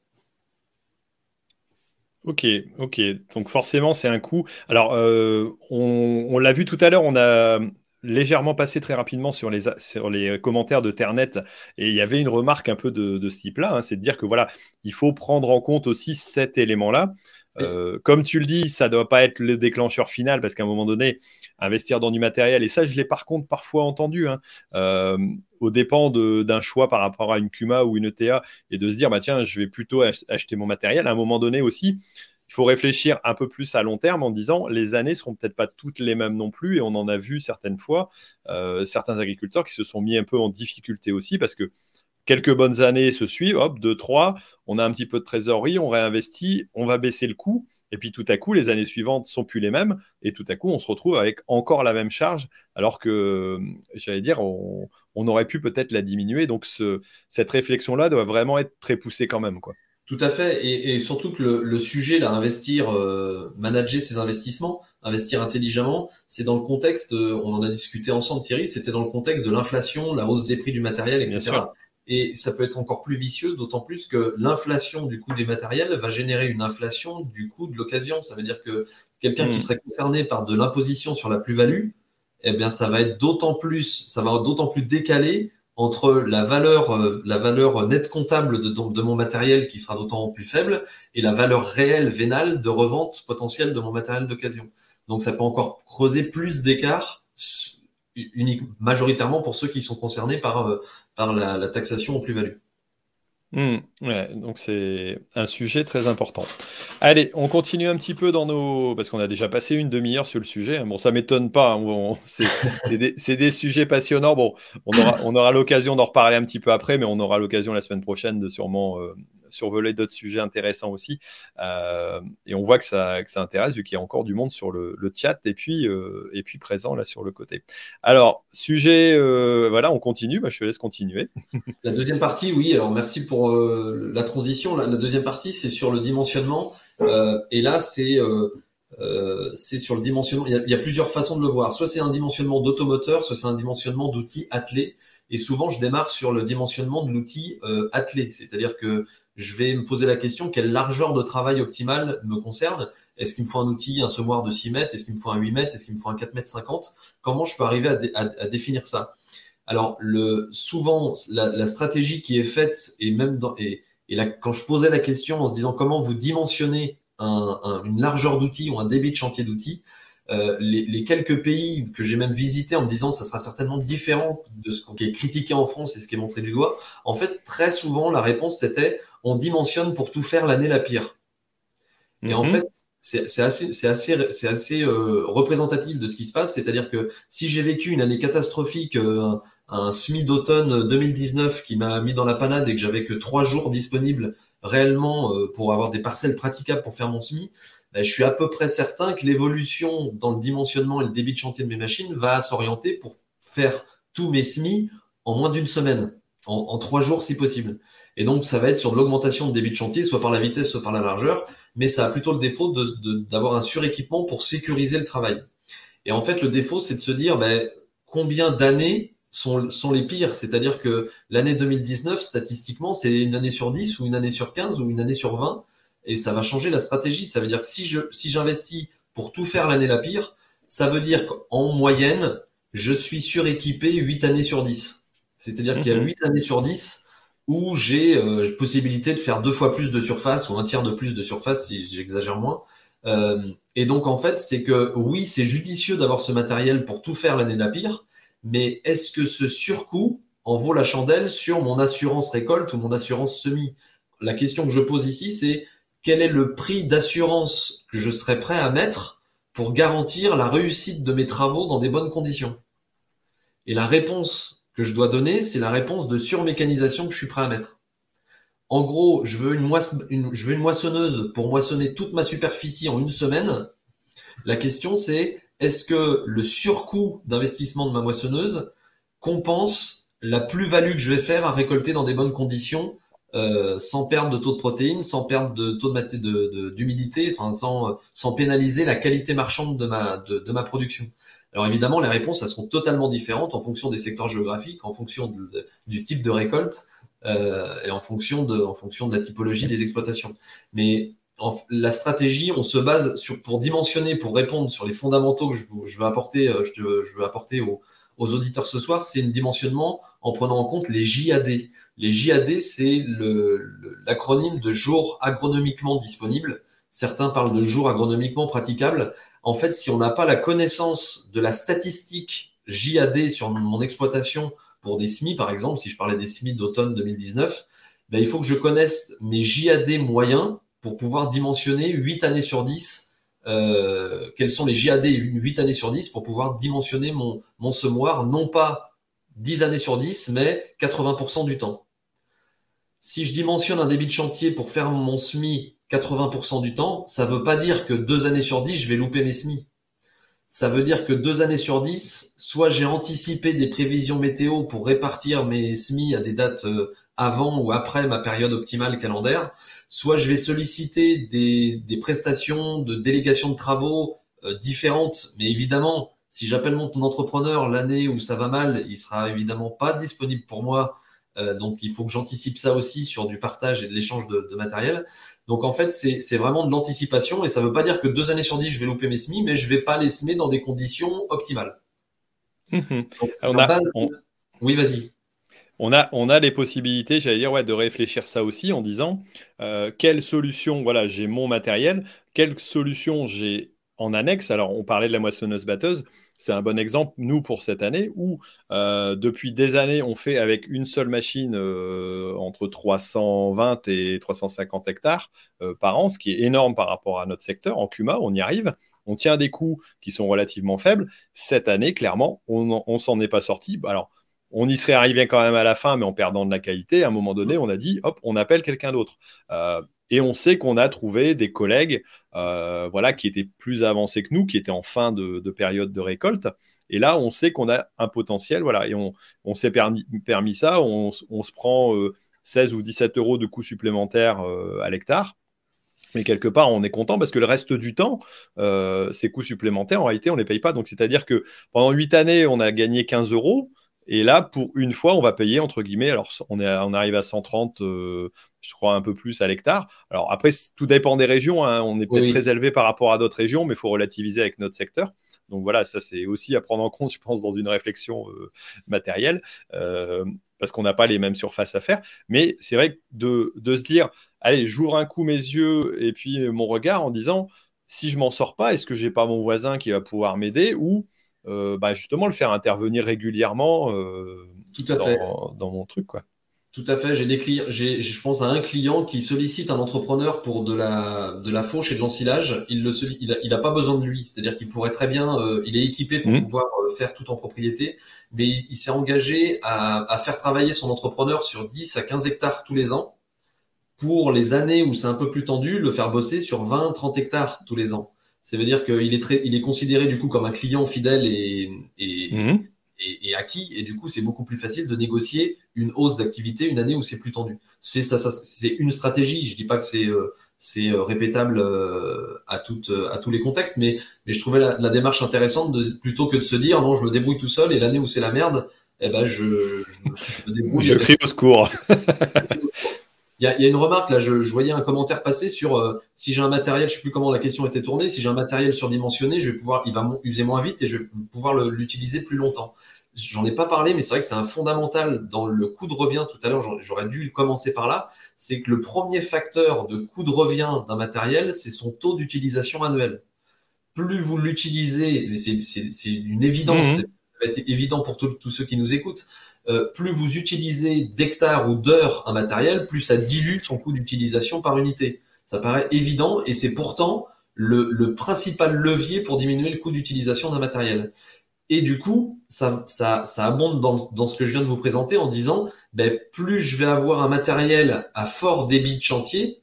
Ok, ok. Donc forcément, c'est un coût. Alors, euh, on, l'a vu tout à l'heure, on a légèrement passé très rapidement sur les, sur les commentaires de Ternet et il y avait une remarque un peu de, ce type-là, hein, c'est de dire que voilà, il faut prendre en compte aussi cet élément-là. Euh, comme tu le dis, ça ne doit pas être le déclencheur final parce qu'à un moment donné, investir dans du matériel, et ça, je l'ai par contre parfois entendu, hein, euh, au dépend d'un choix par rapport à une Cuma ou une ETA, et de se dire, bah, tiens, je vais plutôt acheter mon matériel. À un moment donné aussi, il faut réfléchir un peu plus à long terme en disant les années seront peut-être pas toutes les mêmes non plus et on en a vu certaines fois euh, certains agriculteurs qui se sont mis un peu en difficulté aussi parce que quelques bonnes années se suivent, hop, deux, trois, on a un petit peu de trésorerie, on réinvestit, on va baisser le coût, et puis tout à coup, les années suivantes sont plus les mêmes, et tout à coup, on se retrouve avec encore la même charge, alors que, j'allais dire, on, aurait pu peut-être la diminuer. Donc, ce, cette réflexion-là doit vraiment être très poussée quand même, quoi. Tout à fait, et, surtout que le, sujet, là, investir, euh, manager ses investissements, investir intelligemment, c'est dans le contexte, euh, on en a discuté ensemble, Thierry, c'était dans le contexte de l'inflation, la hausse des prix du matériel, etc. Et ça peut être encore plus vicieux, d'autant plus que l'inflation du coût des matériels va générer une inflation du coût de l'occasion. Ça veut dire que quelqu'un qui hmm. serait concerné par de l'imposition sur la plus-value, eh bien, ça va être d'autant plus, ça va d'autant plus décalé entre la valeur, euh, la valeur nette comptable de, de mon matériel qui sera d'autant plus faible et la valeur réelle vénale de revente potentielle de mon matériel d'occasion. Donc, ça peut encore creuser plus d'écart unique, majoritairement pour ceux qui sont concernés par, euh, par la, taxation en plus-value. Ouais, donc c'est un sujet très important. Allez, on continue un petit peu dans nos... Parce qu'on a déjà passé une demi-heure sur le sujet. Bon, ça m'étonne pas. Hein, c'est des, sujets passionnants. Bon, on aura, on aura l'occasion d'en reparler un petit peu après, mais on aura l'occasion la semaine prochaine de sûrement euh, survoler d'autres sujets intéressants aussi. Euh, et on voit que ça, que ça intéresse, vu qu'il y a encore du monde sur le, chat et puis, euh, et puis présent là sur le côté. Alors, sujet, euh, voilà, on continue. Bah, je te laisse continuer. la deuxième partie, oui. Alors, merci pour la transition. La, deuxième partie, c'est sur le dimensionnement. et là, c'est. sur le dimensionnement. Il y, a, il y, a, plusieurs façons de le voir. Soit c'est un dimensionnement d'automoteur, soit c'est un dimensionnement d'outils attelés. Et souvent, je démarre sur le dimensionnement de l'outil attelé, c'est-à-dire que je vais me poser la question quelle largeur de travail optimale me concerne? Est-ce qu'il me faut un outil, un semoir de 6 mètres? Est-ce qu'il me faut un 8 mètres? Est-ce qu'il me faut un 4 mètres 50 Comment je peux arriver à, définir ça? Alors, le, souvent, la, stratégie qui est faite, et même dans, et, quand je posais la question en se disant comment vous dimensionnez une largeur d'outil ou un débit de chantier d'outils, euh, les, les, quelques pays que j'ai même visités en me disant ça sera certainement différent de ce qui est critiqué en France et ce qui est montré du doigt, en fait, très souvent, la réponse c'était on dimensionne pour tout faire l'année la pire. Et en mhm. fait, c'est assez, c'est assez, c'est assez euh, représentatif de ce qui se passe. C'est-à-dire que si j'ai vécu une année catastrophique, euh, un, SMI d'automne 2019 qui m'a mis dans la panade et que j'avais que trois jours disponibles réellement pour avoir des parcelles praticables pour faire mon SMI, ben, je suis à peu près certain que l'évolution dans le dimensionnement et le débit de chantier de mes machines va s'orienter pour faire tous mes SMI en moins d'une semaine, en, trois jours si possible. Et donc, ça va être sur de l'augmentation de débit de chantier, soit par la vitesse, soit par la largeur, mais ça a plutôt le défaut d'avoir de, un suréquipement pour sécuriser le travail. Et en fait, le défaut, c'est de se dire ben, combien d'années sont, sont les pires. C'est-à-dire que l'année 2019, statistiquement, c'est une année sur 10 ou une année sur 15 ou une année sur 20 et ça va changer la stratégie. Ça veut dire que si je si j'investis pour tout faire l'année la pire, ça veut dire qu'en moyenne, je suis suréquipé 8 années sur 10. C'est-à-dire qu'il y a 8 mhm. années sur 10 où j'ai euh, possibilité de faire deux fois plus de surface ou un tiers de plus de surface si j'exagère moins. Euh, et donc en fait, c'est que oui, c'est judicieux d'avoir ce matériel pour tout faire l'année la pire, mais est-ce que ce surcoût en vaut la chandelle sur mon assurance récolte ou mon assurance semi La question que je pose ici, c'est quel est le prix d'assurance que je serais prêt à mettre pour garantir la réussite de mes travaux dans des bonnes conditions? Et la réponse que je dois donner, c'est la réponse de surmécanisation que je suis prêt à mettre. En gros, je veux une, je veux une moissonneuse pour moissonner toute ma superficie en une semaine. La question c'est, est-ce que le surcoût d'investissement de ma moissonneuse compense la plus-value que je vais faire à récolter dans des bonnes conditions euh, sans perdre de taux de protéines, sans perdre de taux d'humidité, sans pénaliser la qualité marchande de ma production? Alors évidemment, les réponses seront totalement différentes en fonction des secteurs géographiques, en fonction du type de récolte euh, et en fonction de en fonction de la typologie des exploitations. Mais en, la stratégie, on se base sur pour dimensionner, pour répondre sur les fondamentaux que je, je veux apporter, euh, je, je veux apporter aux, aux auditeurs ce soir, c'est un dimensionnement en prenant en compte les JAD. Les JAD, c'est l'acronyme de jour agronomiquement disponible. Certains parlent de jour agronomiquement praticable. En fait, si on n'a pas la connaissance de la statistique JAD sur mon exploitation pour des SMI, par exemple, si je parlais des SMI d'automne 2019, ben, il faut que je connaisse mes JAD moyens pour pouvoir dimensionner 8 années sur 10 euh, quels sont les JAD 8 années sur 10 pour pouvoir dimensionner mon, semoir, non pas 10 années sur 10, mais 80% du temps. Si je dimensionne un débit de chantier pour faire mon SMI 80% du temps, ça veut pas dire que deux années sur 10, je vais louper mes SMI. Ça veut dire que deux années sur 10, soit j'ai anticipé des prévisions météo pour répartir mes SMI à des dates euh, avant ou après ma période optimale calendaire, soit je vais solliciter des, des prestations de délégation de travaux euh, différentes, mais évidemment, si j'appelle mon entrepreneur l'année où ça va mal, il sera évidemment pas disponible pour moi donc il faut que j'anticipe ça aussi sur du partage et de l'échange de, matériel. Donc en fait, c'est vraiment de l'anticipation et ça ne veut pas dire que deux années sur dix, je vais louper mes semis, mais je ne vais pas les semer dans des conditions optimales. Mhm. Oui, vas-y. On a, les possibilités, j'allais dire, ouais, de réfléchir ça aussi en disant euh, quelle solution, voilà, j'ai mon matériel, quelle solution j'ai en annexe. Alors, on parlait de la moissonneuse batteuse, c'est un bon exemple, nous, pour cette année, où euh, depuis des années, on fait avec une seule machine euh, entre 320 et 350 hectares par an, ce qui est énorme par rapport à notre secteur. En CUMA, on y arrive. On tient des coûts qui sont relativement faibles. Cette année, clairement, on, on s'en est pas sorti. Alors, on y serait arrivé quand même à la fin, mais en perdant de la qualité. À un moment donné, on a dit, hop, on appelle quelqu'un d'autre. Euh, et on sait qu'on a trouvé des collègues euh, voilà, qui étaient plus avancés que nous, qui étaient en fin de, période de récolte. Et là, on sait qu'on a un potentiel. Voilà, et on, s'est permis, ça. On, se prend 16 euh, ou 17 euros de coûts supplémentaires à l'hectare. Mais quelque part, on est content parce que le reste du temps, ces coûts supplémentaires, en réalité, on ne les paye pas. Donc, c'est-à-dire que pendant 8 années, on a gagné 15 euros. Et là, pour une fois, on va payer entre guillemets. Alors, on, est, on arrive à 130, euh, je crois, un peu plus à l'hectare. Alors, après, tout dépend des régions. Hein. On est peut-être très élevé par rapport à d'autres régions, mais il faut relativiser avec notre secteur. Donc voilà, ça c'est aussi à prendre en compte, je pense, dans une réflexion euh, matérielle, euh, parce qu'on n'a pas les mêmes surfaces à faire. Mais c'est vrai de, de, se dire, allez, j'ouvre un coup mes yeux et puis mon regard en disant, si je m'en sors pas, est-ce que j'ai pas mon voisin qui va pouvoir m'aider ou bah, justement le faire intervenir régulièrement euh, Tout à dans, fait. dans mon truc. Quoi. Tout à fait. J'ai des clients, j'ai, je pense à un client qui sollicite un entrepreneur pour de la, de la fauche et de l'ensilage. Il le, il a, pas besoin de lui. C'est-à-dire qu'il pourrait très bien, euh, il est équipé pour mmh. pouvoir faire tout en propriété, mais il, s'est engagé à, à, faire travailler son entrepreneur sur 10 à 15 hectares tous les ans pour les années où c'est un peu plus tendu, le faire bosser sur 20, 30 hectares tous les ans. Ça veut dire qu'il est très, il est considéré du coup comme un client fidèle et, et, mhm. et, acquis, et du coup c'est beaucoup plus facile de négocier une hausse d'activité une année où c'est plus tendu. C'est ça, ça c'est une stratégie. Je dis pas que c'est euh, c'est euh, répétable euh, à toutes à tous les contextes, mais mais je trouvais la, la, démarche intéressante de plutôt que de se dire non je me débrouille tout seul et l'année où c'est la merde, eh ben je, je, me débrouille. *laughs* je crie au secours. Il y, a, une remarque là, je, voyais un commentaire passer sur euh, si j'ai un matériel, je sais plus comment la question était tournée, si j'ai un matériel surdimensionné, je vais pouvoir, il va user moins vite et je vais pouvoir l'utiliser plus longtemps. J'en ai pas parlé, mais c'est vrai que c'est un fondamental dans le coût de revient. Tout à l'heure, j'aurais dû commencer par là. C'est que le premier facteur de coût de revient d'un matériel, c'est son taux d'utilisation annuel. Plus vous l'utilisez, c'est une évidence, mmh. ça va être évident pour tous ceux qui nous écoutent. Euh, plus vous utilisez d'hectares ou d'heures un matériel, plus ça dilue son coût d'utilisation par unité. Ça paraît évident et c'est pourtant le, principal levier pour diminuer le coût d'utilisation d'un matériel. Et du coup, ça, ça, ça abonde dans, dans, ce que je viens de vous présenter en disant, ben, plus je vais avoir un matériel à fort débit de chantier,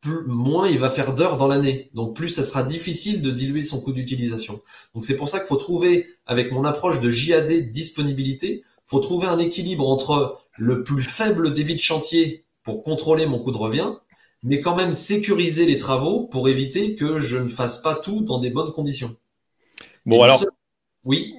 plus, moins il va faire d'heures dans l'année. Donc plus ça sera difficile de diluer son coût d'utilisation. Donc c'est pour ça qu'il faut trouver, avec mon approche de JAD disponibilité, faut trouver un équilibre entre le plus faible débit de chantier pour contrôler mon coût de revient, mais quand même sécuriser les travaux pour éviter que je ne fasse pas tout dans des bonnes conditions. Bon, alors, oui.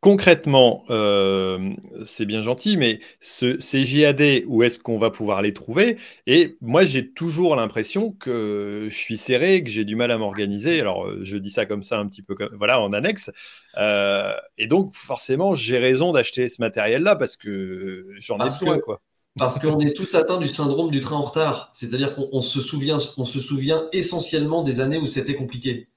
Concrètement, euh, c'est bien gentil, mais ce, ces JAD, où est-ce qu'on va pouvoir les trouver? Et moi, j'ai toujours l'impression que je suis serré, que j'ai du mal à m'organiser. Alors, euh, je dis ça comme ça un petit peu, comme, voilà, en annexe. Euh, et donc, forcément, j'ai raison d'acheter ce matériel-là parce que j'en ai besoin, quoi. Parce qu'on est tous atteints du syndrome du train en retard. C'est-à-dire qu'on se souvient, on se souvient essentiellement des années où c'était compliqué.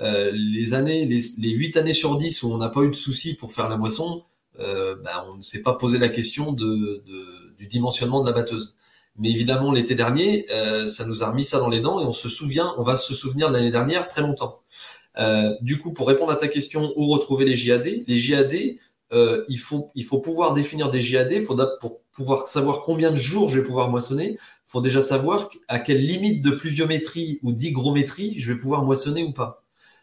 Euh, les années, les, les 8 années sur 10 où on n'a pas eu de soucis pour faire la moisson, euh, bah, on ne s'est pas posé la question de, de, du dimensionnement de la batteuse. Mais évidemment, l'été dernier, euh, ça nous a remis ça dans les dents et on se souvient, on va se souvenir de l'année dernière très longtemps. Euh, du coup, pour répondre à ta question, où retrouver les JAD Les JAD, euh, il, faut, il faut pouvoir définir des JAD. Pour pouvoir savoir combien de jours je vais pouvoir moissonner, il faut déjà savoir à quelle limite de pluviométrie ou d'hygrométrie je vais pouvoir moissonner ou pas.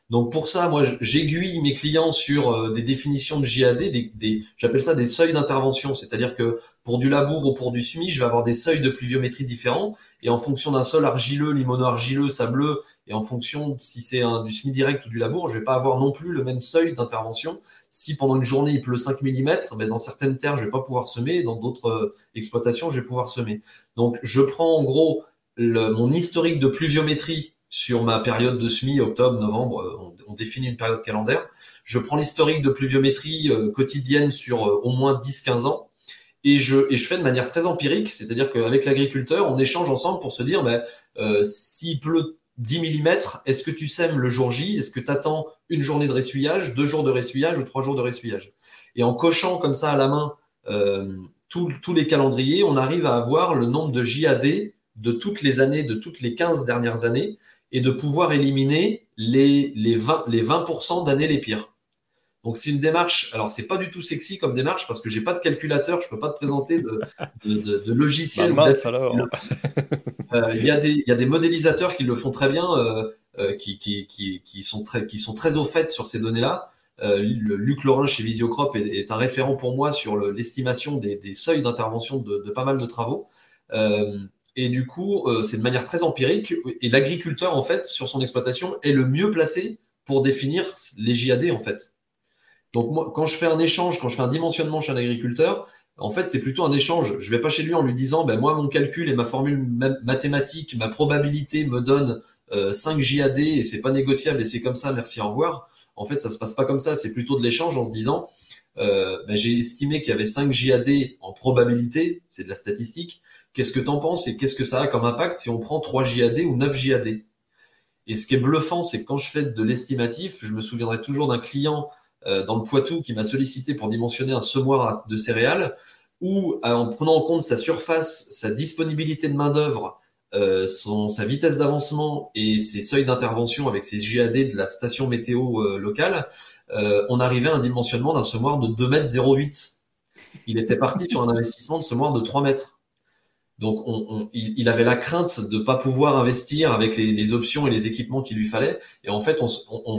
Donc pour ça, moi, j'aiguille mes clients sur euh, des définitions de JAD, j'appelle ça des seuils d'intervention. C'est-à-dire que pour du labour ou pour du semis, je vais avoir des seuils de pluviométrie différents. Et en fonction d'un sol argileux, limono-argileux, sableux, et en fonction si c'est du semis direct ou du labour, je vais pas avoir non plus le même seuil d'intervention. Si pendant une journée il pleut 5 mm, ben dans certaines terres, je vais pas pouvoir semer, dans d'autres euh, exploitations, je vais pouvoir semer. Donc je prends en gros mon historique de pluviométrie sur ma période de semis, octobre, novembre, euh, on, définit une période calendaire. Je prends l'historique de pluviométrie euh, quotidienne sur euh, au moins 10-15 ans et je, fais de manière très empirique, c'est-à-dire qu'avec l'agriculteur, on échange ensemble pour se dire, ben, s'il pleut 10 mm, est-ce que tu sèmes le jour J? Est-ce que tu attends une journée de ressuyage, deux jours de ressuyage ou trois jours de ressuyage? Et en cochant comme ça à la main tous les calendriers, on arrive à avoir le nombre de JAD de toutes les années, de toutes les 15 dernières années, et de pouvoir éliminer les, les 20, les 20% d'années les pires. Donc c'est une démarche, alors c'est pas du tout sexy comme démarche parce que j'ai pas de calculateur, je peux pas te présenter de, de, de, logiciel. Bah, euh, il y, a des, y a des modélisateurs qui le font très bien, euh, euh, qui, qui, qui, qui, sont très, qui sont très au fait sur ces données-là. Luc Laurin chez Visiocrop est, est, un référent pour moi sur l'estimation des, des, seuils d'intervention de, pas mal de travaux. Euh, et du coup, euh, c'est de manière très empirique. Et l'agriculteur, en fait, sur son exploitation, est le mieux placé pour définir les JAD, en fait. Donc, moi, quand je fais un échange, quand je fais un dimensionnement chez un agriculteur, en fait, c'est plutôt un échange. Je vais pas chez lui en lui disant, ben, moi, mon calcul et ma formule mathématique, ma probabilité me donne 5 JAD et c'est pas négociable et c'est comme ça, merci, au revoir. En fait, ça se passe pas comme ça. C'est plutôt de l'échange en se disant, euh, ben, j'ai estimé qu'il y avait 5 JAD en probabilité, c'est de la statistique. Qu'est-ce que tu en penses et qu'est-ce que ça a comme impact si on prend 3 JAD ou 9 JAD Et ce qui est bluffant, c'est que quand je fais de l'estimatif, je me souviendrai toujours d'un client euh, dans le Poitou qui m'a sollicité pour dimensionner un semoir de céréales où, euh, en prenant en compte sa surface, sa disponibilité de main-d'œuvre, euh, sa vitesse d'avancement et ses seuils d'intervention avec ses JAD de la station météo locale, on arrivait à un dimensionnement d'un semoir de 2 mètres 08. Il était parti sur un investissement de semoir de 3 mètres. Donc, on, il, avait la crainte de pas pouvoir investir avec les, options et les équipements qu'il lui fallait. Et en fait, on, on,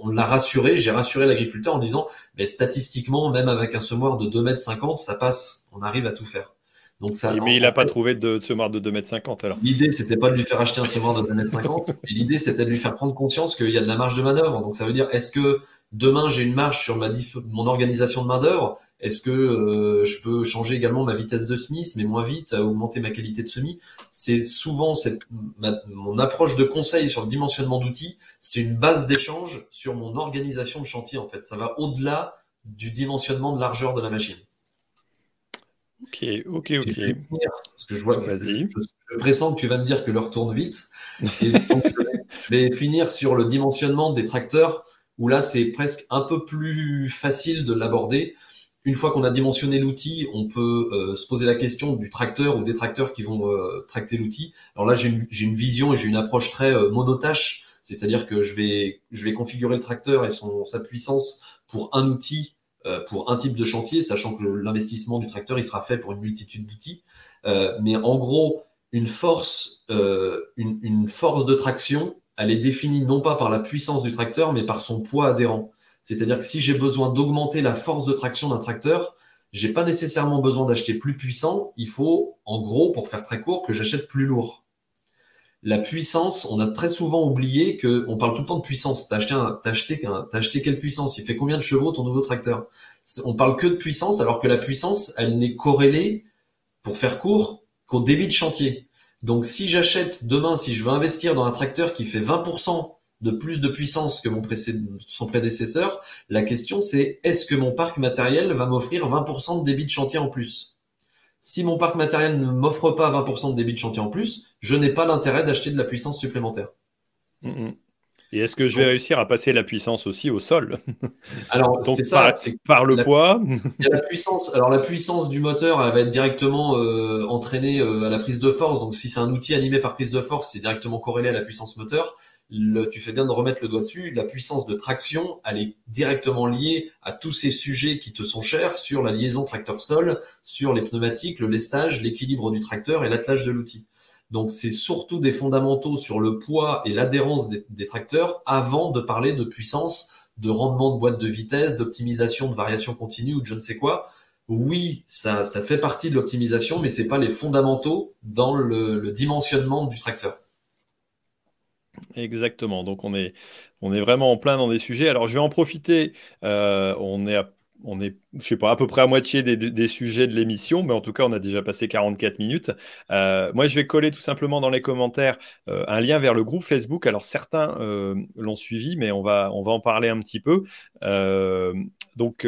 on l'a rassuré. J'ai rassuré l'agriculteur en disant, mais statistiquement, même avec un semoir de 2 mètres 50, ça passe. On arrive à tout faire. Donc ça, mais il n'a pas trouvé de, semoir de 2 mètres 50 alors. L'idée, c'était pas de lui faire acheter un semoir de 2 mètres 50. L'idée, c'était de lui faire prendre conscience qu'il y a de la marge de manœuvre. Donc ça veut dire, est-ce que demain j'ai une marge sur ma mon organisation de main d'œuvre Est-ce que euh, je peux changer également ma vitesse de semis, mais moins vite, augmenter ma qualité de semis C'est souvent cette, mon approche de conseil sur le dimensionnement d'outils, c'est une base d'échange sur mon organisation de chantier en fait. Ça va au-delà du dimensionnement de largeur de la machine. Ok, ok, ok. parce que je vois, je, je, pressens que tu vas me dire que l'heure tourne vite. Et *laughs* donc, je vais finir sur le dimensionnement des tracteurs où là, c'est presque un peu plus facile de l'aborder. Une fois qu'on a dimensionné l'outil, on peut euh, se poser la question du tracteur ou des tracteurs qui vont euh, tracter l'outil. Alors là, j'ai une, une, vision et j'ai une approche très euh, monotâche, c'est-à-dire que je vais, je vais configurer le tracteur et son, sa puissance pour un outil, pour un type de chantier, sachant que l'investissement du tracteur, il sera fait pour une multitude d'outils. mais en gros, une force, une, une force de traction, elle est définie non pas par la puissance du tracteur, mais par son poids adhérent. C'est-à-dire que si j'ai besoin d'augmenter la force de traction d'un tracteur, j'ai pas nécessairement besoin d'acheter plus puissant. Il faut, en gros, pour faire très court, que j'achète plus lourd. La puissance, on a très souvent oublié que, on parle tout le temps de puissance. T'as acheté, un, t'as acheté, acheté quelle puissance? Il fait combien de chevaux ton nouveau tracteur? On parle que de puissance, alors que la puissance, elle n'est corrélée, pour faire court, qu'au débit de chantier. Donc si j'achète demain, si je veux investir dans un tracteur qui fait 20% de plus de puissance que mon son prédécesseur, la question c'est est-ce que mon parc matériel va m'offrir 20% de débit de chantier en plus? Si mon parc matériel ne m'offre pas 20% de débit de chantier en plus, je n'ai pas l'intérêt d'acheter de la puissance supplémentaire. Mm, mm. Et est-ce que je vais réussir à passer la puissance aussi au sol? *laughs* Alors, *laughs* c'est ça. c'est par le poids? Il y a la puissance. Alors, la puissance du moteur, elle va être directement euh, entraînée euh, à la prise de force. Donc, si c'est un outil animé par prise de force, c'est directement corrélé à la puissance moteur. Tu fais bien de remettre le doigt dessus. La puissance de traction, elle est directement liée à tous ces sujets qui te sont chers sur la liaison tracteur-sol, sur les pneumatiques, le lestage, l'équilibre du tracteur et l'attelage de l'outil. Donc, c'est surtout des fondamentaux sur le poids et l'adhérence des, tracteurs avant de parler de puissance, de rendement de boîte de vitesse, d'optimisation de variation continue ou de je ne sais quoi. Oui, ça, ça fait partie de l'optimisation, mais c'est pas les fondamentaux dans le, dimensionnement du tracteur. Exactement. Donc on est, on est vraiment en plein dans des sujets. Alors je vais en profiter. Euh, on est à on est, je sais pas, à peu près à moitié des, sujets de l'émission, mais en tout cas, on a déjà passé 44 minutes. Euh, moi, je vais coller tout simplement dans les commentaires euh, un lien vers le groupe Facebook. Alors, certains l'ont suivi, mais on va, on va en parler un petit peu. Donc,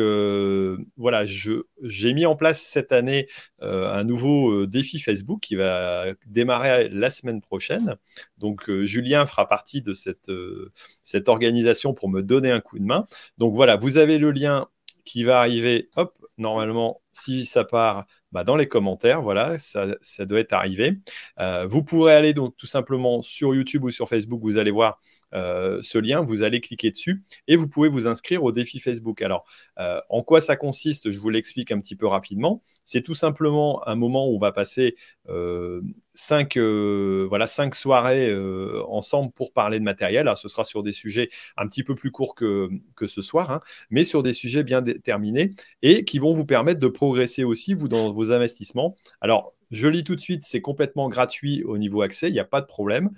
voilà, j'ai mis en place cette année un nouveau défi Facebook qui va démarrer la semaine prochaine. Donc, Julien fera partie de cette, organisation pour me donner un coup de main. Donc, voilà, vous avez le lien qui va arriver, hop, normalement, si ça part bah, dans les commentaires, voilà, ça, doit être arrivé. Euh, vous pourrez aller donc tout simplement sur YouTube ou sur Facebook, vous allez voir euh, ce lien, vous allez cliquer dessus et vous pouvez vous inscrire au défi Facebook. Alors, euh, en quoi ça consiste Je vous l'explique un petit peu rapidement. C'est tout simplement un moment où on va passer cinq, voilà, cinq soirées ensemble pour parler de matériel. Ce sera sur des sujets un petit peu plus courts que, que ce soir, hein, mais sur des sujets bien déterminés et qui vont vous permettre de progresser aussi, vous, dans vos investissements. Alors, je lis tout de suite, c'est complètement gratuit au niveau accès, il n'y a pas de problème.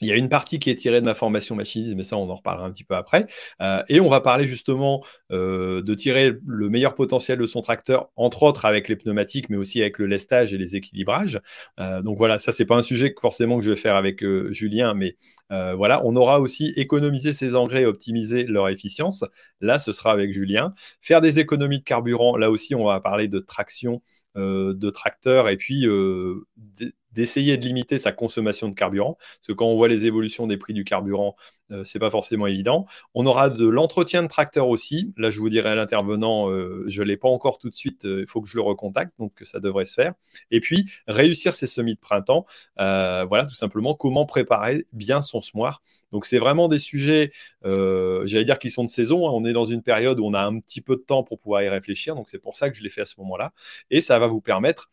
Il y a une partie qui est tirée de ma formation machinisme, mais ça, on en reparlera un petit peu après. Euh, et on va parler justement euh, de tirer le meilleur potentiel de son tracteur, entre autres avec les pneumatiques, mais aussi avec le lestage et les équilibrages. Euh, donc voilà, ça, c'est pas un sujet forcément que je vais faire avec Julien, mais voilà, on aura aussi économisé ses engrais et optimiser leur efficience. Là, ce sera avec Julien. Faire des économies de carburant, là aussi, on va parler de traction, de tracteur, et puis d'essayer de limiter sa consommation de carburant, parce que quand on voit les évolutions des prix du carburant, euh, c'est pas forcément évident. On aura de l'entretien de tracteur aussi. Là, je vous dirai à l'intervenant, euh, je l'ai pas encore tout de suite, euh, il faut que je le recontacte, donc ça devrait se faire. Et puis, réussir ses semis de printemps, voilà, tout simplement, comment préparer bien son semoir. Donc, c'est vraiment des sujets, j'allais dire, qui sont de saison. Hein. On est dans une période où on a un petit peu de temps pour pouvoir y réfléchir, donc c'est pour ça que je l'ai fait à ce moment-là. Et ça va vous permettre,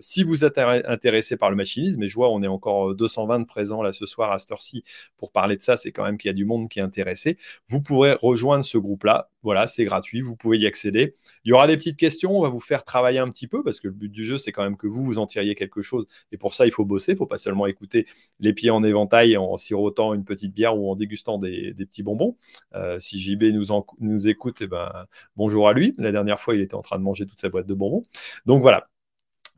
si vous êtes intéressé par le machinisme. Et je vois, on est encore 220 présents là ce soir à cette heure-ci pour parler de ça. C'est quand même qu'il y a du monde qui est intéressé. Vous pourrez rejoindre ce groupe-là. Voilà, c'est gratuit. Vous pouvez y accéder. Il y aura des petites questions. On va vous faire travailler un petit peu parce que le but du jeu, c'est quand même que vous vous en tiriez quelque chose. Et pour ça, il faut bosser. Il faut pas seulement écouter les pieds en éventail en sirotant une petite bière ou en dégustant des, petits bonbons. Euh, si JB nous, nous écoute, eh ben, bonjour à lui. La dernière fois, il était en train de manger toute sa boîte de bonbons. Donc voilà,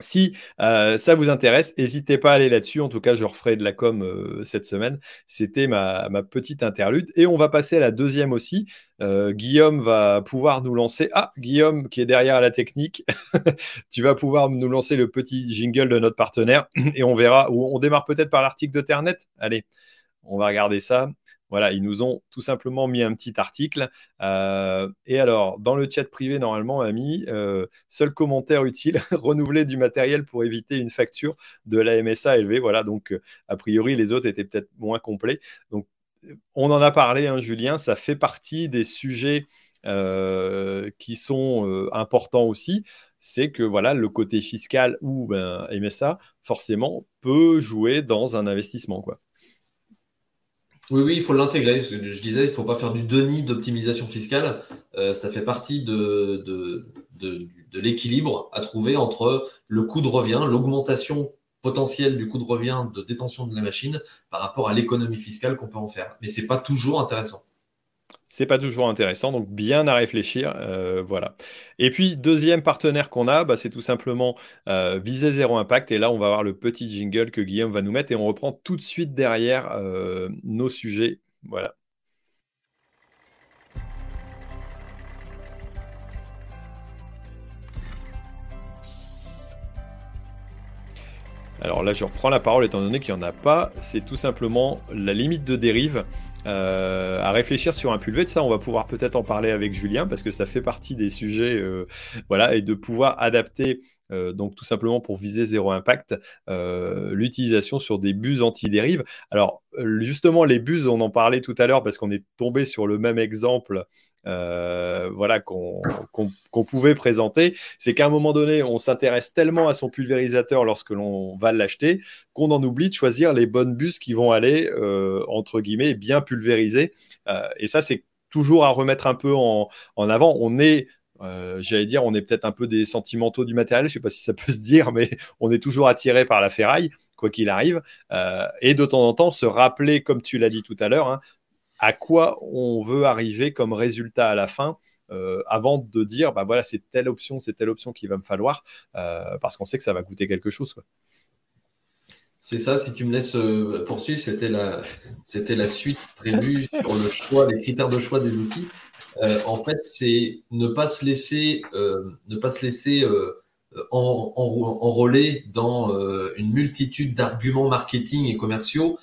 si euh, ça vous intéresse, n'hésitez pas à aller là-dessus. En tout cas, je referai de la com euh, cette semaine. C'était ma, petite interlude. Et on va passer à la deuxième aussi. Euh, Guillaume va pouvoir nous lancer. Ah, Guillaume qui est derrière la technique. *laughs* tu vas pouvoir nous lancer le petit jingle de notre partenaire. Et on verra. on démarre peut-être par l'article de Ternet. Allez, on va regarder ça. Voilà, ils nous ont tout simplement mis un petit article. Euh, et alors, dans le chat privé, normalement, a mis euh, seul commentaire utile *laughs* renouveler du matériel pour éviter une facture de la MSA élevée. Voilà, donc euh, a priori, les autres étaient peut-être moins complets. Donc, on en a parlé, hein, Julien, ça fait partie des sujets qui sont importants aussi. C'est que voilà, le côté fiscal ou ben, MSA, forcément, peut jouer dans un investissement. Quoi. Oui, oui, il faut l'intégrer. Je disais, il ne faut pas faire du denis d'optimisation fiscale. Euh, ça fait partie de, l'équilibre à trouver entre le coût de revient, l'augmentation potentielle du coût de revient de détention de la machine par rapport à l'économie fiscale qu'on peut en faire. Mais ce n'est pas toujours intéressant c'est pas toujours intéressant, donc bien à réfléchir. Euh, voilà. Et puis, deuxième partenaire qu'on a, bah, c'est tout simplement euh, Viser Zéro Impact. Et là, on va voir le petit jingle que Guillaume va nous mettre et on reprend tout de suite derrière euh, nos sujets. Voilà. Alors là, je reprends la parole étant donné qu'il n'y en a pas. C'est tout simplement la limite de dérive. Euh, à réfléchir sur un pulvé. De ça, on va pouvoir peut-être en parler avec Julien parce que ça fait partie des sujets, euh, voilà, et de pouvoir adapter donc tout simplement pour viser zéro impact, l'utilisation sur des bus anti-dérive. Alors justement, les bus, on en parlait tout à l'heure parce qu'on est tombé sur le même exemple voilà, qu'on pouvait présenter, c'est qu'à un moment donné, on s'intéresse tellement à son pulvérisateur lorsque l'on va l'acheter qu'on en oublie de choisir les bonnes bus qui vont aller, entre guillemets, bien pulvériser. et ça, c'est toujours à remettre un peu en, avant. On est euh, j'allais dire, on est peut-être un peu des sentimentaux du matériel, je ne sais pas si ça peut se dire, mais on est toujours attiré par la ferraille, quoi qu'il arrive. Euh, et de temps en temps, se rappeler, comme tu l'as dit tout à l'heure, hein, à quoi on veut arriver comme résultat à la fin. Euh, avant de dire, bah voilà, c'est telle option, c'est telle option qu'il va me falloir, parce qu'on sait que ça va coûter quelque chose. C'est ça, si tu me laisses poursuivre, c'était la, c'était la suite prévue sur le choix, les critères de choix des outils. Euh, en fait, c'est ne pas se laisser, euh, ne pas se laisser euh, enrôler dans une multitude d'arguments marketing et commerciaux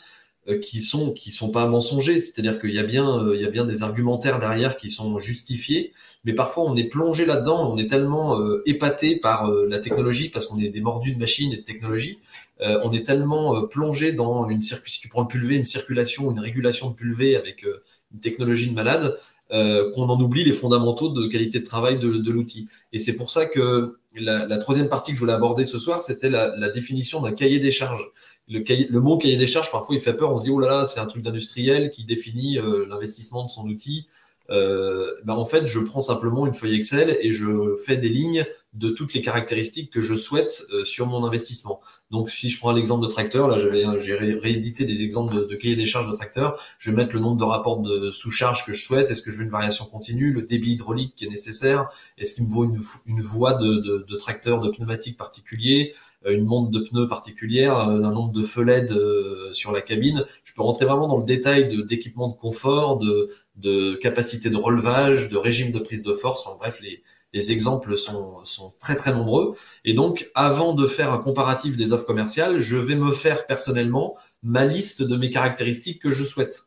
qui sont qui sont pas mensongers. C'est-à-dire qu'il y a bien y a bien des argumentaires derrière qui sont justifiés, mais parfois on est plongé là-dedans, on est tellement épaté par la technologie parce qu'on est des mordus de machines et de technologie, on est tellement plongé dans une tu prends le pulvé, une circulation, une régulation de pulvé avec une technologie de malade, euh, qu'on en oublie les fondamentaux de qualité de travail de, l'outil. Et c'est pour ça que la, troisième partie que je voulais aborder ce soir, c'était la, définition d'un cahier des charges. Le, mot cahier des charges, parfois, il fait peur. On se dit, oh là là, c'est un truc d'industriel qui définit euh, l'investissement de son outil. Euh, ben en fait, je prends simplement une feuille Excel et je fais des lignes de toutes les caractéristiques que je souhaite euh, sur mon investissement. Donc, si je prends l'exemple de tracteur, là, j'ai réédité des exemples de, cahier des charges de tracteur. Je vais mettre le nombre de rapports de sous-charge que je souhaite. Est-ce que je veux une variation continue, le débit hydraulique qui est nécessaire? Est-ce qu'il me vaut une, voie de, tracteur, de pneumatique particulier? Une montre de pneus particulière, un nombre de feux sur la cabine. Je peux rentrer vraiment dans le détail d'équipement de, confort, de, de capacité de relevage, de régime de prise de force. En bref, les, les exemples sont, sont, très très nombreux. Et donc, avant de faire un comparatif des offres commerciales, je vais me faire personnellement ma liste de mes caractéristiques que je souhaite.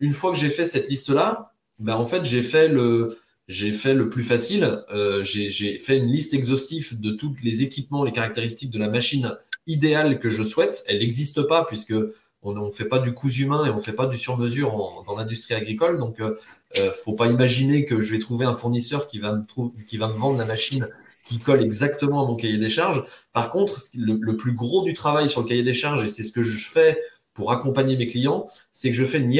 Une fois que j'ai fait cette liste-là, ben en fait, j'ai fait le j'ai fait le plus facile. Euh, j'ai fait une liste exhaustive de tous les équipements, les caractéristiques de la machine idéale que je souhaite. Elle n'existe pas puisque on ne fait pas du cousu humain et on ne fait pas du sur-mesure dans l'industrie agricole. Donc, euh, euh, faut pas imaginer que je vais trouver un fournisseur qui va me, qui va me vendre la machine qui colle exactement à mon cahier des charges. Par contre, le, plus gros du travail sur le cahier des charges, et c'est ce que je fais pour accompagner mes clients, c'est que je fais une,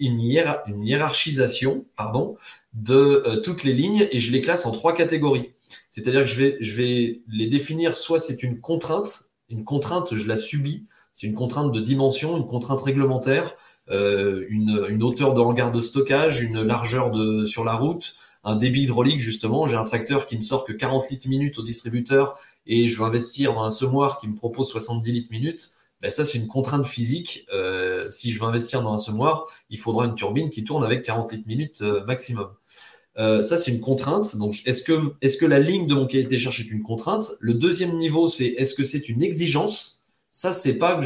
une hiérarchisation pardon, de euh, toutes les lignes et je les classe en trois catégories. C'est-à-dire que je vais, je vais les définir, soit c'est une contrainte, une contrainte, je la subis, c'est une contrainte de dimension, une contrainte réglementaire, euh, une, une, hauteur de hangar de stockage, une largeur de, sur la route, un débit hydraulique justement. J'ai un tracteur qui ne sort que 40 litres minutes au distributeur et je veux investir dans un semoir qui me propose 70 litres minutes. Ben ça, c'est une contrainte physique. Euh, si je veux investir dans un semoir, il faudra une turbine qui tourne avec 40 litres minutes euh, maximum. Euh, ça, c'est une contrainte. Est-ce que, la ligne de mon cahier des charges est une contrainte? Le deuxième niveau, c'est est-ce que c'est une exigence? Ça, c'est pas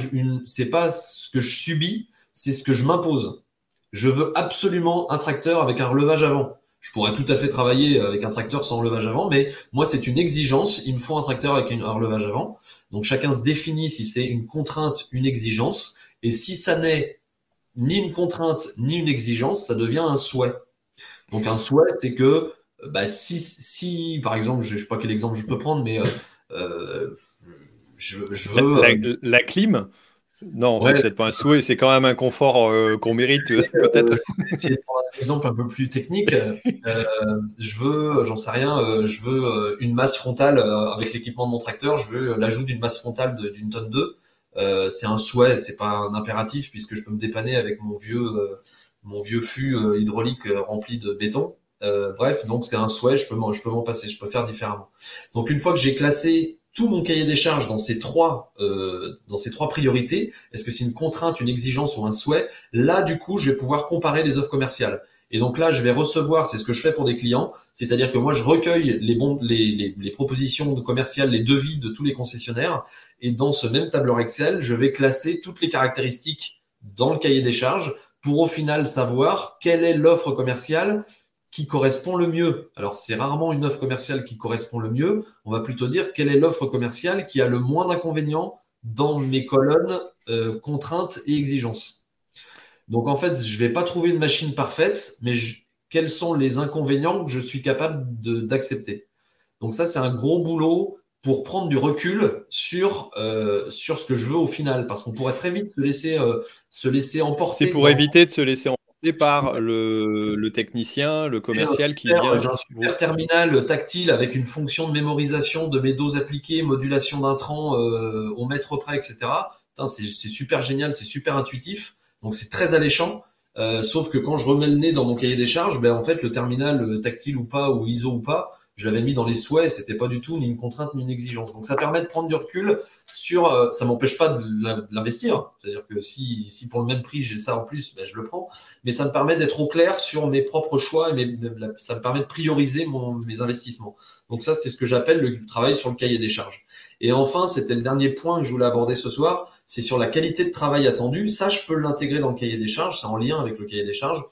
pas ce que je subis, c'est ce que je m'impose. Je veux absolument un tracteur avec un relevage avant. Je pourrais tout à fait travailler avec un tracteur sans relevage avant, mais moi, c'est une exigence. Il me faut un tracteur avec un relevage avant. Donc, chacun se définit si c'est une contrainte, une exigence. Et si ça n'est ni une contrainte, ni une exigence, ça devient un souhait. Donc, un souhait, c'est que, bah, si, si, par exemple, je ne sais pas quel exemple je peux prendre, mais euh, euh je, veux. La, clim non, c'est peut-être pas un souhait, c'est quand même un confort euh, qu'on mérite, euh, peut-être. Prendre un exemple un peu plus technique, euh, je veux, j'en sais rien, je veux une masse frontale avec l'équipement de mon tracteur, je veux l'ajout d'une masse frontale d'une tonne 2. c'est un souhait, c'est pas un impératif, puisque je peux me dépanner avec mon vieux, mon vieux fût hydraulique rempli de béton. bref, donc c'est un souhait, je peux m'en passer, je peux faire différemment. Donc une fois que j'ai classé tout mon cahier des charges dans ces trois euh, dans ces trois priorités, est-ce que c'est une contrainte, une exigence ou un souhait? Là, du coup, je vais pouvoir comparer les offres commerciales. Et donc là, je vais recevoir, c'est ce que je fais pour des clients, c'est-à-dire que moi, je recueille les, bons, les, les, propositions commerciales, les devis de tous les concessionnaires, et dans ce même tableur Excel, je vais classer toutes les caractéristiques dans le cahier des charges pour au final savoir quelle est l'offre commerciale qui correspond le mieux. Alors, c'est rarement une offre commerciale qui correspond le mieux. On va plutôt dire quelle est l'offre commerciale qui a le moins d'inconvénients dans mes colonnes euh, contraintes et exigences? Donc, en fait, je ne vais pas trouver une machine parfaite, mais quels sont les inconvénients que je suis capable d'accepter? Donc, ça, c'est un gros boulot pour prendre du recul sur, euh, sur ce que je veux au final, parce qu'on pourrait très vite se laisser, euh, se laisser emporter. C'est pour éviter de se laisser emporter par le, technicien, le commercial qui vient. J'ai un super terminal tactile avec une fonction de mémorisation de mes doses appliquées, modulation d'intrants euh, au mètre près, etc. C'est super génial, c'est super intuitif, donc c'est très alléchant. Euh, sauf que quand je remets le nez dans mon cahier des charges, ben en fait le terminal tactile ou pas, ou ISO ou pas, je l'avais mis dans les souhaits, c'était pas du tout ni une contrainte ni une exigence. Donc ça permet de prendre du recul sur, euh, ça m'empêche pas de l'investir, c'est-à-dire que si, pour le même prix j'ai ça en plus, ben, je le prends, mais ça me permet d'être au clair sur mes propres choix et ça me permet de prioriser mes investissements. Donc ça c'est ce que j'appelle le travail sur le cahier des charges. Et enfin, c'était le dernier point que je voulais aborder ce soir, c'est sur la qualité de travail attendue. Ça, je peux l'intégrer dans le cahier des charges, c'est en lien avec le cahier des charges.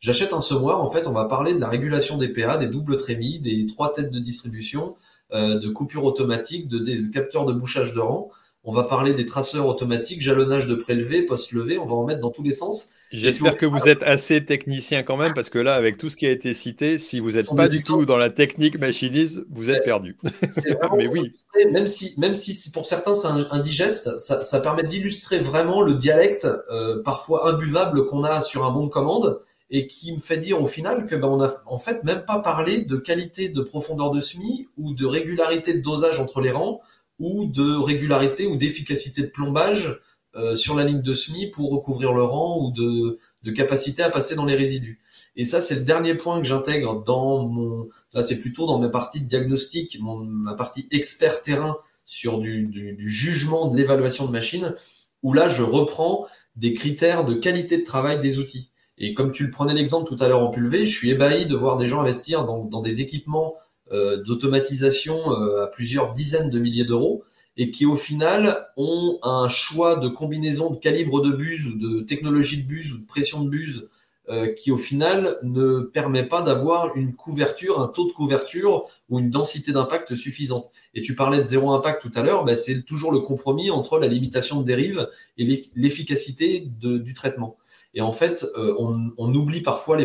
J'achète un semoir, en fait, on va parler de la régulation des PA, des doubles trémies, des trois têtes de distribution, euh, de coupure automatique, de, des capteurs de bouchage de rang. On va parler des traceurs automatiques, jalonnage de prélevé, post-levé, on va en mettre dans tous les sens. J'espère que vous êtes assez technicien quand même, parce que là, avec tout ce qui a été cité, si vous n'êtes pas du tout dans la technique machiniste, vous êtes perdu. *laughs* Mais oui. Même si, même si pour certains c'est indigeste, ça, ça permet d'illustrer vraiment le dialecte euh, parfois imbuvable qu'on a sur un bon de commande et qui me fait dire au final que ben, on a en fait même pas parlé de qualité de profondeur de semis ou de régularité de dosage entre les rangs ou de régularité ou d'efficacité de plombage euh, sur la ligne de semis pour recouvrir le rang ou de, capacité à passer dans les résidus. Et ça, c'est le dernier point que j'intègre dans mon, là, c'est plutôt dans ma partie de diagnostic, mon, ma partie expert terrain sur du, du, du jugement de l'évaluation de machine, où là, je reprends des critères de qualité de travail des outils. Et comme tu le prenais l'exemple tout à l'heure en pulvé, je suis ébahi de voir des gens investir dans, des équipements euh, d'automatisation euh, à plusieurs dizaines de milliers d'euros et qui au final ont un choix de combinaison de calibre de buse ou de technologie de buse ou de pression de buse euh, qui au final ne permet pas d'avoir une couverture, un taux de couverture ou une densité d'impact suffisante. Et tu parlais de zéro impact tout à l'heure, ben c'est toujours le compromis entre la limitation de dérive et l'efficacité du traitement. Et en fait, euh, on, oublie parfois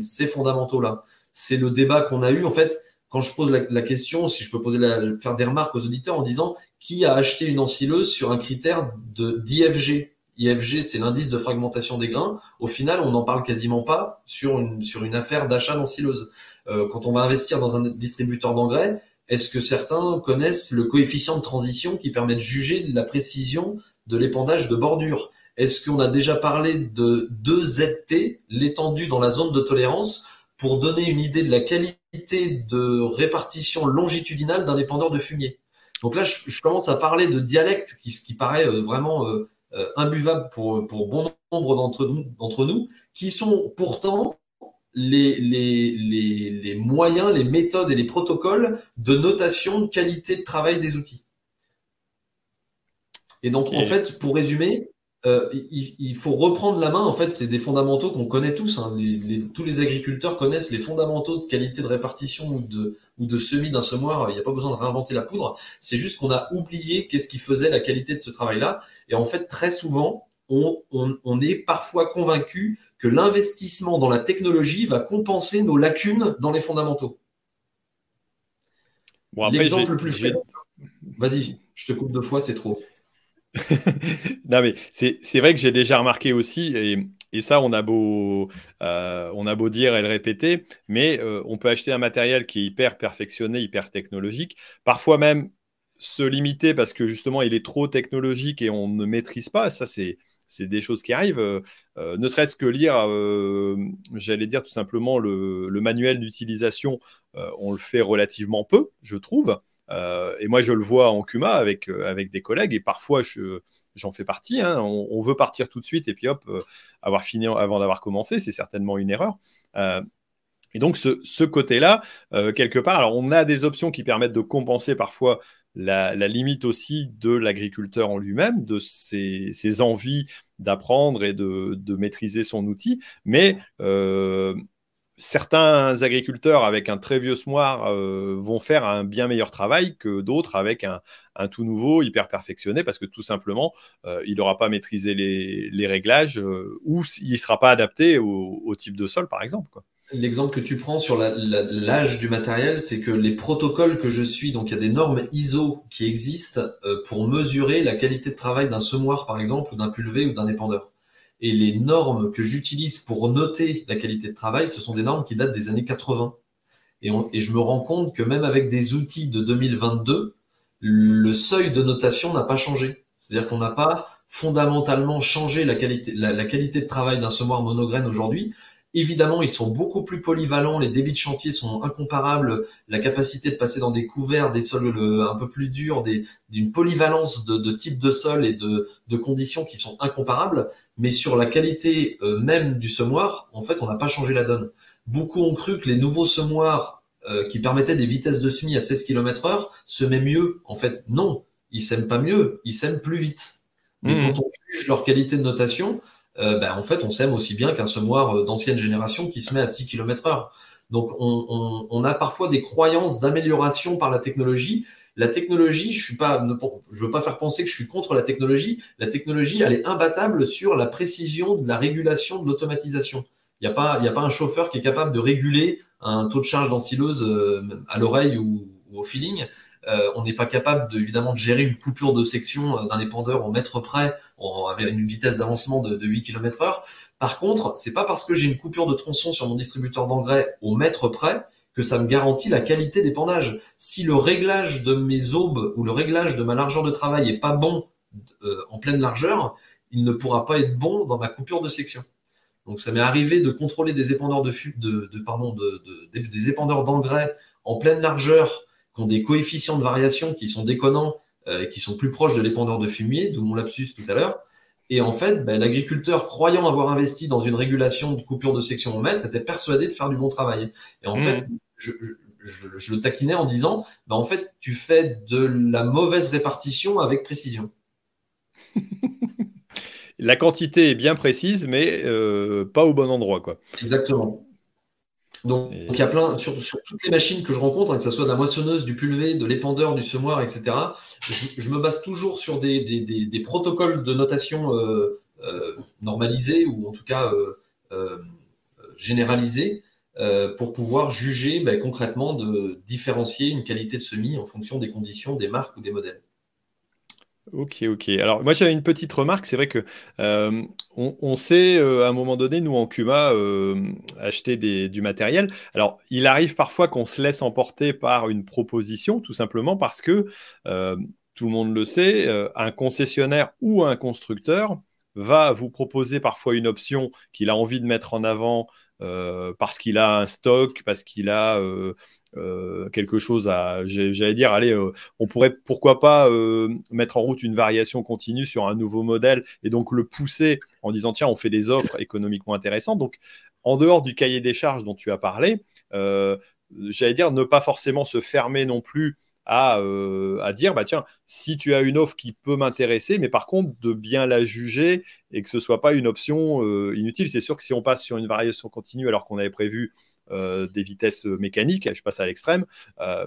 ces fondamentaux-là. C'est le débat qu'on a eu. En fait, quand je pose la, question, si je peux poser faire des remarques aux auditeurs en disant qui a acheté une ensileuse sur un critère d'IFG IFG, c'est l'indice de fragmentation des grains. Au final, on n'en parle quasiment pas sur une, sur une affaire d'achat d'ensileuse. Euh, quand on va investir dans un distributeur d'engrais, est-ce que certains connaissent le coefficient de transition qui permet de juger la précision de l'épandage de bordure? Est-ce qu'on a déjà parlé de 2ZT, l'étendue dans la zone de tolérance, pour donner une idée de la qualité de répartition longitudinale d'un épandeur de fumier? Donc là, je, commence à parler de dialecte qui, qui paraît euh, vraiment euh, euh, imbuvable pour, pour bon nombre d'entre nous, qui sont pourtant les, les, les, les, moyens, les méthodes et les protocoles de notation de qualité de travail des outils. Et donc, en fait, pour résumer, euh, il, faut reprendre la main. En fait, c'est des fondamentaux qu'on connaît tous. Hein. tous les agriculteurs connaissent les fondamentaux de qualité de répartition ou de, ou de semis d'un semoir. Il n'y a pas besoin de réinventer la poudre. C'est juste qu'on a oublié qu'est-ce qui faisait la qualité de ce travail-là. Et en fait, très souvent, on, on est parfois convaincu que l'investissement dans la technologie va compenser nos lacunes dans les fondamentaux. L'exemple le plus fait. Vas-y, je te coupe deux fois, c'est trop. Non, mais c'est vrai que j'ai déjà remarqué aussi, et, ça, on a, beau, euh, on a beau dire et le répéter, mais euh, on peut acheter un matériel qui est hyper perfectionné, hyper technologique, parfois même se limiter parce que justement il est trop technologique et on ne maîtrise pas. Ça, c'est des choses qui arrivent. Euh, ne serait-ce que lire, j'allais dire tout simplement le, le manuel d'utilisation, on le fait relativement peu, je trouve. Euh, et moi, je le vois en Kuma avec, euh, avec des collègues, et parfois, j'en fais partie. Hein. On, veut partir tout de suite, et puis hop, euh, avoir fini avant d'avoir commencé, c'est certainement une erreur. et donc, ce, côté-là, quelque part, alors on a des options qui permettent de compenser parfois la, limite aussi de l'agriculteur en lui-même, de ses, envies d'apprendre et de, de, maîtriser son outil, mais certains agriculteurs avec un très vieux semoir vont faire un bien meilleur travail que d'autres avec un, tout nouveau, hyper perfectionné, parce que tout simplement, il n'aura pas maîtrisé les, réglages ou il ne sera pas adapté au, type de sol, par exemple. L'exemple que tu prends sur l'âge du matériel, c'est que les protocoles que je suis, donc il y a des normes ISO qui existent euh, pour mesurer la qualité de travail d'un semoir, par exemple, ou d'un pulvé ou d'un épandeur. Et les normes que j'utilise pour noter la qualité de travail, ce sont des normes qui datent des années 80. Et, je me rends compte que même avec des outils de 2022, le seuil de notation n'a pas changé. C'est-à-dire qu'on n'a pas fondamentalement changé la qualité, la qualité de travail d'un semoir monograine aujourd'hui, Évidemment, ils sont beaucoup plus polyvalents, les débits de chantier sont incomparables, la capacité de passer dans des couverts, des sols un peu plus durs, d'une polyvalence de, de, type de sol et de, de, conditions qui sont incomparables, mais sur la qualité euh, même du semoir, en fait, on n'a pas changé la donne. Beaucoup ont cru que les nouveaux semoirs euh, qui permettaient des vitesses de semis à 16 km heure semaient mieux. En fait, non, ils sèment pas mieux, ils sèment plus vite. Mais mmh. quand on juge leur qualité de notation, euh, ben, en fait, on sème aussi bien qu'un semoir euh, d'ancienne génération qui se met à 6 km heure. Donc, on, a parfois des croyances d'amélioration par la technologie. La technologie, je suis pas, je veux pas faire penser que je suis contre la technologie. La technologie, elle est imbattable sur la précision de la régulation de l'automatisation. Il n'y a pas, un chauffeur qui est capable de réguler un taux de charge d'ensileuse euh, à l'oreille ou, au feeling. Euh, on n'est pas capable de, évidemment de gérer une coupure de section euh, d'un épandeur au mètre près avec une vitesse d'avancement de, 8 km heure. Par contre, c'est pas parce que j'ai une coupure de tronçon sur mon distributeur d'engrais au mètre près que ça me garantit la qualité d'épandage. Si le réglage de mes aubes ou le réglage de ma largeur de travail est pas bon euh, en pleine largeur, il ne pourra pas être bon dans ma coupure de section. Donc ça m'est arrivé de contrôler des épandeurs de, de, pardon, des épandeurs d'engrais en pleine largeur qui ont des coefficients de variation qui sont déconnants, euh, qui sont plus proches de l'épandeur de fumier, d'où mon lapsus tout à l'heure. Et en fait, ben, l'agriculteur, croyant avoir investi dans une régulation de coupure de section au mètre, était persuadé de faire du bon travail. Et en mmh. fait, je, le taquinais en disant, ben, en fait, tu fais de la mauvaise répartition avec précision. *laughs* la quantité est bien précise, mais euh, pas au bon endroit, quoi. Exactement. Donc, il y a plein, sur, toutes les machines que je rencontre, hein, que ce soit de la moissonneuse, du pulvé, de l'épandeur, du semoir, etc., je, me base toujours sur des, protocoles de notation euh, euh, normalisés ou en tout cas euh, généralisés pour pouvoir juger ben, concrètement de différencier une qualité de semis en fonction des conditions, des marques ou des modèles. Ok, ok. Alors moi j'avais une petite remarque, c'est vrai que euh, on, sait euh, à un moment donné, nous en Cuma, euh, acheter du matériel. Alors il arrive parfois qu'on se laisse emporter par une proposition, tout simplement parce que tout le monde le sait, un concessionnaire ou un constructeur va vous proposer parfois une option qu'il a envie de mettre en avant parce qu'il a un stock, parce qu'il a euh, quelque chose à, j'allais dire, allez, on pourrait pourquoi pas mettre en route une variation continue sur un nouveau modèle et donc le pousser en disant tiens, on fait des offres économiquement intéressantes. Donc, en dehors du cahier des charges dont tu as parlé, j'allais dire ne pas forcément se fermer non plus euh, à, dire bah tiens, si tu as une offre qui peut m'intéresser, mais par contre de bien la juger et que ce soit pas une option euh, inutile. C'est sûr que si on passe sur une variation continue alors qu'on avait prévu euh, des vitesses mécaniques, je passe à l'extrême,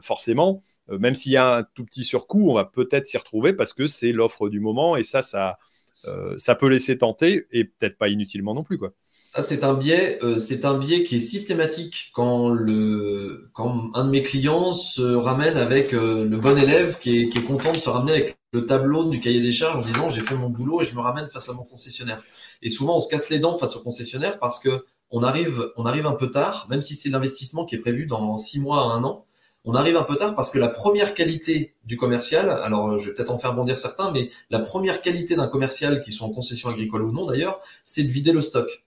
forcément, même s'il y a un tout petit surcoût, on va peut-être s'y retrouver parce que c'est l'offre du moment et ça, ça, ça peut laisser tenter et peut-être pas inutilement non plus quoi. Ça, c'est un biais, euh, c'est un biais qui est systématique quand le, quand un de mes clients se ramène avec euh, le bon élève qui est, qui est content de se ramener avec le tableau du cahier des charges en disant j'ai fait mon boulot et je me ramène face à mon concessionnaire. Et souvent, on se casse les dents face au concessionnaire parce que on arrive, un peu tard, même si c'est l'investissement qui est prévu dans six mois à un an. On arrive un peu tard parce que la première qualité du commercial, alors je vais peut-être en faire bondir certains, mais la première qualité d'un commercial, qui soit en concession agricole ou non d'ailleurs, c'est de vider le stock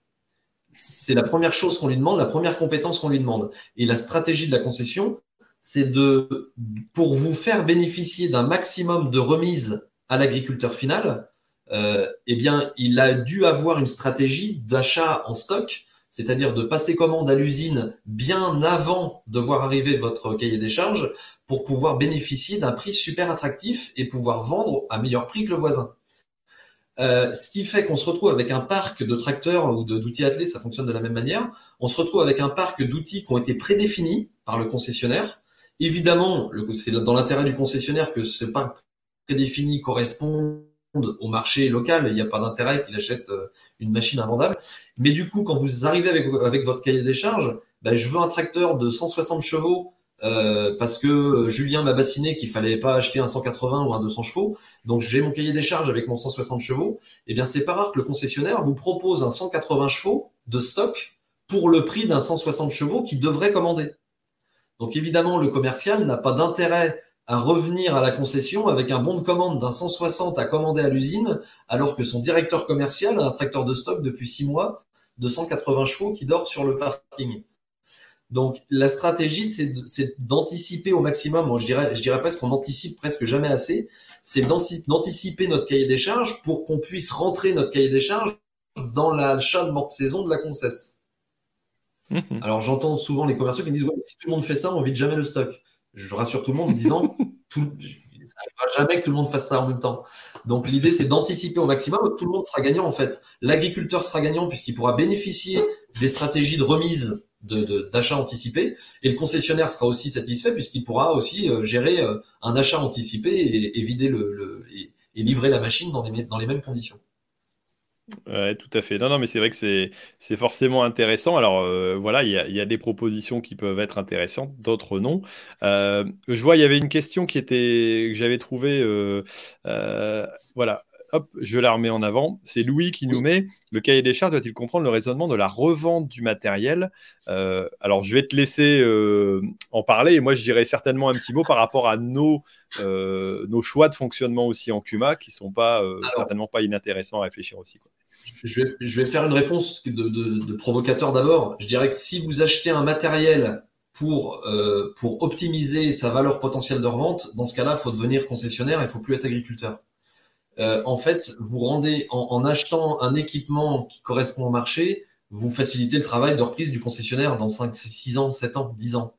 c'est la première chose qu'on lui demande, la première compétence qu'on lui demande. Et la stratégie de la concession, c'est de, pour vous faire bénéficier d'un maximum de remise à l'agriculteur final, euh, eh bien, il a dû avoir une stratégie d'achat en stock, c'est-à-dire de passer commande à l'usine bien avant de voir arriver votre cahier des charges pour pouvoir bénéficier d'un prix super attractif et pouvoir vendre à meilleur prix que le voisin. Euh, ce qui fait qu'on se retrouve avec un parc de tracteurs ou d'outils attelés, ça fonctionne de la même manière. On se retrouve avec un parc d'outils qui ont été prédéfinis par le concessionnaire. Évidemment, c'est dans l'intérêt du concessionnaire que ce parc prédéfini corresponde au marché local. Il n'y a pas d'intérêt qu'il achète euh, une machine invendable. Mais du coup, quand vous arrivez avec, votre cahier des charges, ben, je veux un tracteur de 160 chevaux euh, parce que Julien m'a bassiné qu'il fallait pas acheter un 180 ou un 200 chevaux. Donc j'ai mon cahier des charges avec mon 160 chevaux. Eh bien c'est pas rare que le concessionnaire vous propose un 180 chevaux de stock pour le prix d'un 160 chevaux qu'il devrait commander. Donc évidemment le commercial n'a pas d'intérêt à revenir à la concession avec un bon de commande d'un 160 à commander à l'usine, alors que son directeur commercial a un tracteur de stock depuis six mois de 180 chevaux qui dort sur le parking. Donc la stratégie, c'est d'anticiper au maximum. je dirais, je dirais presque qu'on anticipe presque jamais assez. C'est d'anticiper notre cahier des charges pour qu'on puisse rentrer notre cahier des charges dans l'achat de morte saison de la concesse. Mhm. Alors j'entends souvent les commerciaux qui me disent ouais, si tout le monde fait ça, on vide jamais le stock. Je rassure tout le monde en disant *laughs* tout, ça n'arrivera jamais que tout le monde fasse ça en même temps. Donc l'idée c'est d'anticiper au maximum. Tout le monde sera gagnant en fait. L'agriculteur sera gagnant puisqu'il pourra bénéficier des stratégies de remise d'achat de, anticipé et le concessionnaire sera aussi satisfait puisqu'il pourra aussi euh, gérer euh, un achat anticipé et, vider le, et, livrer la machine dans les, dans les mêmes conditions. Ouais, tout à fait. Non, non, mais c'est vrai que c'est, forcément intéressant. Alors euh, voilà, il y a, y a, des propositions qui peuvent être intéressantes, d'autres non. je vois, il y avait une question qui était que j'avais trouvée. voilà, hop, je la remets en avant. C'est Louis qui nous met le cahier des charges doit-il comprendre le raisonnement de la revente du matériel? Euh, Alors, je vais te laisser euh, en parler et moi, je dirais certainement un petit mot par rapport à nos, euh, nos choix de fonctionnement aussi en CUMA qui sont pas certainement pas inintéressants à réfléchir aussi. Je, vais, je, vais, faire une réponse de, de provocateur d'abord. Je dirais que si vous achetez un matériel pour, pour optimiser sa valeur potentielle de revente, dans ce cas-là, il faut devenir concessionnaire et il faut plus être agriculteur. Euh, en fait, vous rendez en, achetant un équipement qui correspond au marché, vous facilitez le travail de reprise du concessionnaire dans 5, 6 ans, 7 ans, 10 ans.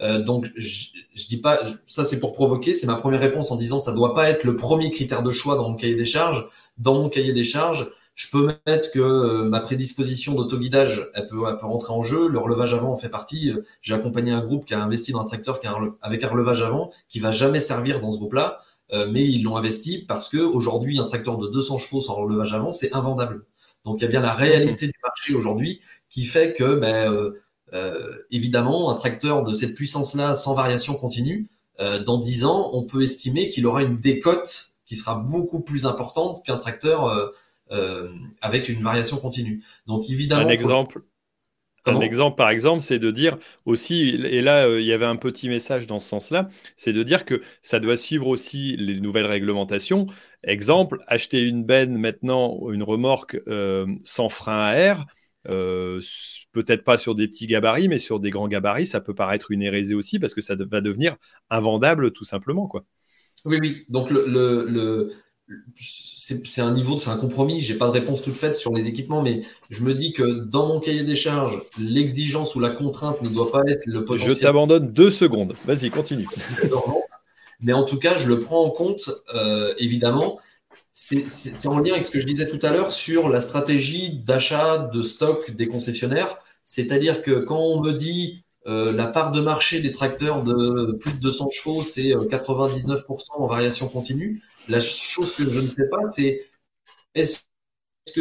Euh, donc, je, je, dis pas, ça c'est pour provoquer, c'est ma première réponse en disant ça doit pas être le premier critère de choix dans mon cahier des charges. Dans mon cahier des charges, je peux mettre que euh, ma prédisposition d'autoguidage, elle peut, elle peut rentrer en jeu. Le relevage avant en fait partie. J'ai accompagné un groupe qui a investi dans un tracteur qui a avec un relevage avant qui va jamais servir dans ce groupe-là. Euh, mais ils l'ont investi parce que aujourd'hui un tracteur de 200 chevaux sans relevage avant c'est invendable. Donc il y a bien la réalité du marché aujourd'hui qui fait que ben, euh, euh, évidemment un tracteur de cette puissance-là sans variation continue, dans 10 ans on peut estimer qu'il aura une décote qui sera beaucoup plus importante qu'un tracteur avec une variation continue. Donc évidemment, un exemple. Un exemple, par exemple, c'est de dire aussi, et là, euh, il y avait un petit message dans ce sens-là, c'est de dire que ça doit suivre aussi les nouvelles réglementations. Exemple, acheter une benne maintenant, une remorque euh, sans frein à air, euh, peut-être pas sur des petits gabarits, mais sur des grands gabarits, ça peut paraître une hérésie aussi parce que ça va devenir invendable tout simplement. Quoi. Oui, oui. Donc le, le c'est un niveau, c'est un compromis. J'ai pas de réponse toute faite sur les équipements, mais je me dis que dans mon cahier des charges, l'exigence ou la contrainte ne doit pas être le potentiel. Je t'abandonne deux secondes. Vas-y, continue. *laughs* mais en tout cas, je le prends en compte, euh, évidemment. C'est en lien avec ce que je disais tout à l'heure sur la stratégie d'achat de stock des concessionnaires. C'est-à-dire que quand on me dit euh, la part de marché des tracteurs de plus de 200 chevaux, c'est 99% euh, en variation continue. La chose que je ne sais pas, c'est est-ce que